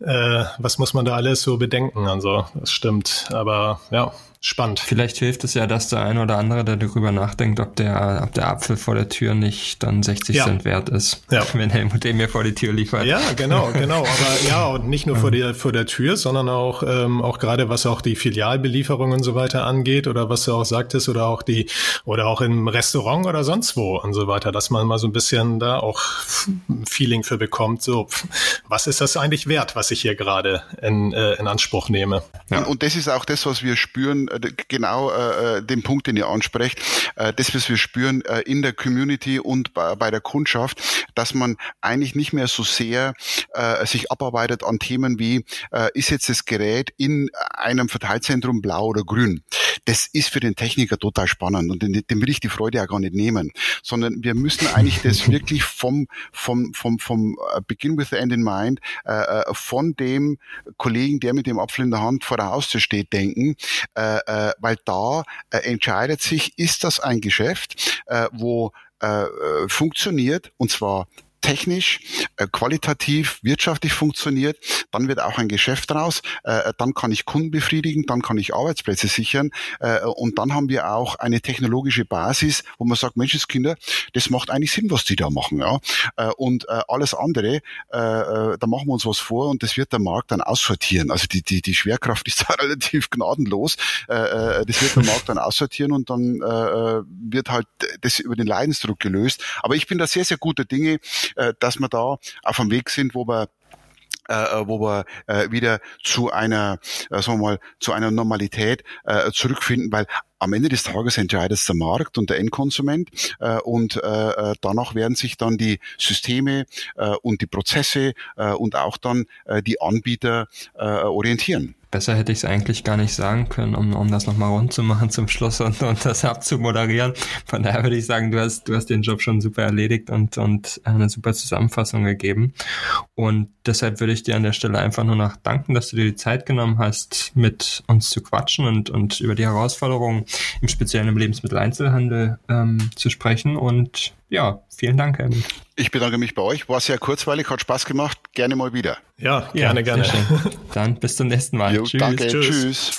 [SPEAKER 2] äh, was muss man da alles so bedenken? Also, das stimmt. Aber ja, Spannend.
[SPEAKER 1] Vielleicht hilft es ja, dass der eine oder andere, der darüber nachdenkt, ob der, ob der Apfel vor der Tür nicht dann 60 ja. Cent wert ist, ja. (laughs) wenn Helmut den mir vor die Tür liefert.
[SPEAKER 2] Ja, genau, (laughs) genau. Aber ja, und nicht nur vor, der, vor der Tür, sondern auch, ähm, auch gerade was auch die Filialbelieferung und so weiter angeht oder was du auch sagtest oder auch die, oder auch im Restaurant oder sonst wo und so weiter, dass man mal so ein bisschen da auch ein Feeling für bekommt, so, was ist das eigentlich wert, was ich hier gerade in, äh, in Anspruch nehme?
[SPEAKER 3] Ja. Und, und das ist auch das, was wir spüren, genau äh, den Punkt, den ihr ansprecht, äh, das, was wir spüren äh, in der Community und bei, bei der Kundschaft, dass man eigentlich nicht mehr so sehr äh, sich abarbeitet an Themen wie, äh, ist jetzt das Gerät in einem Verteilzentrum blau oder grün? Das ist für den Techniker total spannend und dem will ich die Freude ja gar nicht nehmen, sondern wir müssen eigentlich das (laughs) wirklich vom, vom, vom, vom äh, Begin with the End in Mind, äh, äh, von dem Kollegen, der mit dem Apfel in der Hand vor der Haustür steht, denken, äh, äh, weil da äh, entscheidet sich, ist das ein Geschäft, äh, wo äh, funktioniert und zwar technisch, äh, qualitativ, wirtschaftlich funktioniert, dann wird auch ein Geschäft raus, äh, dann kann ich Kunden befriedigen, dann kann ich Arbeitsplätze sichern äh, und dann haben wir auch eine technologische Basis, wo man sagt, Menschenskinder, das macht eigentlich Sinn, was die da machen. Ja? Äh, und äh, alles andere, äh, äh, da machen wir uns was vor und das wird der Markt dann aussortieren. Also die, die, die Schwerkraft (laughs) ist da relativ gnadenlos. Äh, äh, das wird der (laughs) Markt dann aussortieren und dann äh, wird halt das über den Leidensdruck gelöst. Aber ich bin da sehr, sehr guter Dinge, äh, dass wir da auf dem Weg sind, wo wir äh, wo wir äh, wieder zu einer, äh, sagen wir mal, zu einer Normalität äh, zurückfinden, weil am Ende des Tages entscheidet es der Markt und der Endkonsument äh, und äh, äh, danach werden sich dann die Systeme äh, und die Prozesse äh, und auch dann äh, die Anbieter äh, orientieren.
[SPEAKER 1] Besser hätte ich es eigentlich gar nicht sagen können, um, um das nochmal rund zu machen zum Schluss und, und das abzumoderieren. Von daher würde ich sagen, du hast, du hast den Job schon super erledigt und, und eine super Zusammenfassung gegeben. Und deshalb würde ich dir an der Stelle einfach nur noch danken, dass du dir die Zeit genommen hast, mit uns zu quatschen und, und über die Herausforderungen im speziellen Lebensmitteleinzelhandel ähm, zu sprechen. Und ja, vielen Dank, Helmut.
[SPEAKER 3] Ich bedanke mich bei euch. War sehr kurzweilig, hat Spaß gemacht. Gerne mal wieder.
[SPEAKER 2] Ja, gerne, ja, gerne. (laughs)
[SPEAKER 1] Dann bis zum nächsten Mal.
[SPEAKER 3] Jo, tschüss. Danke, tschüss. tschüss.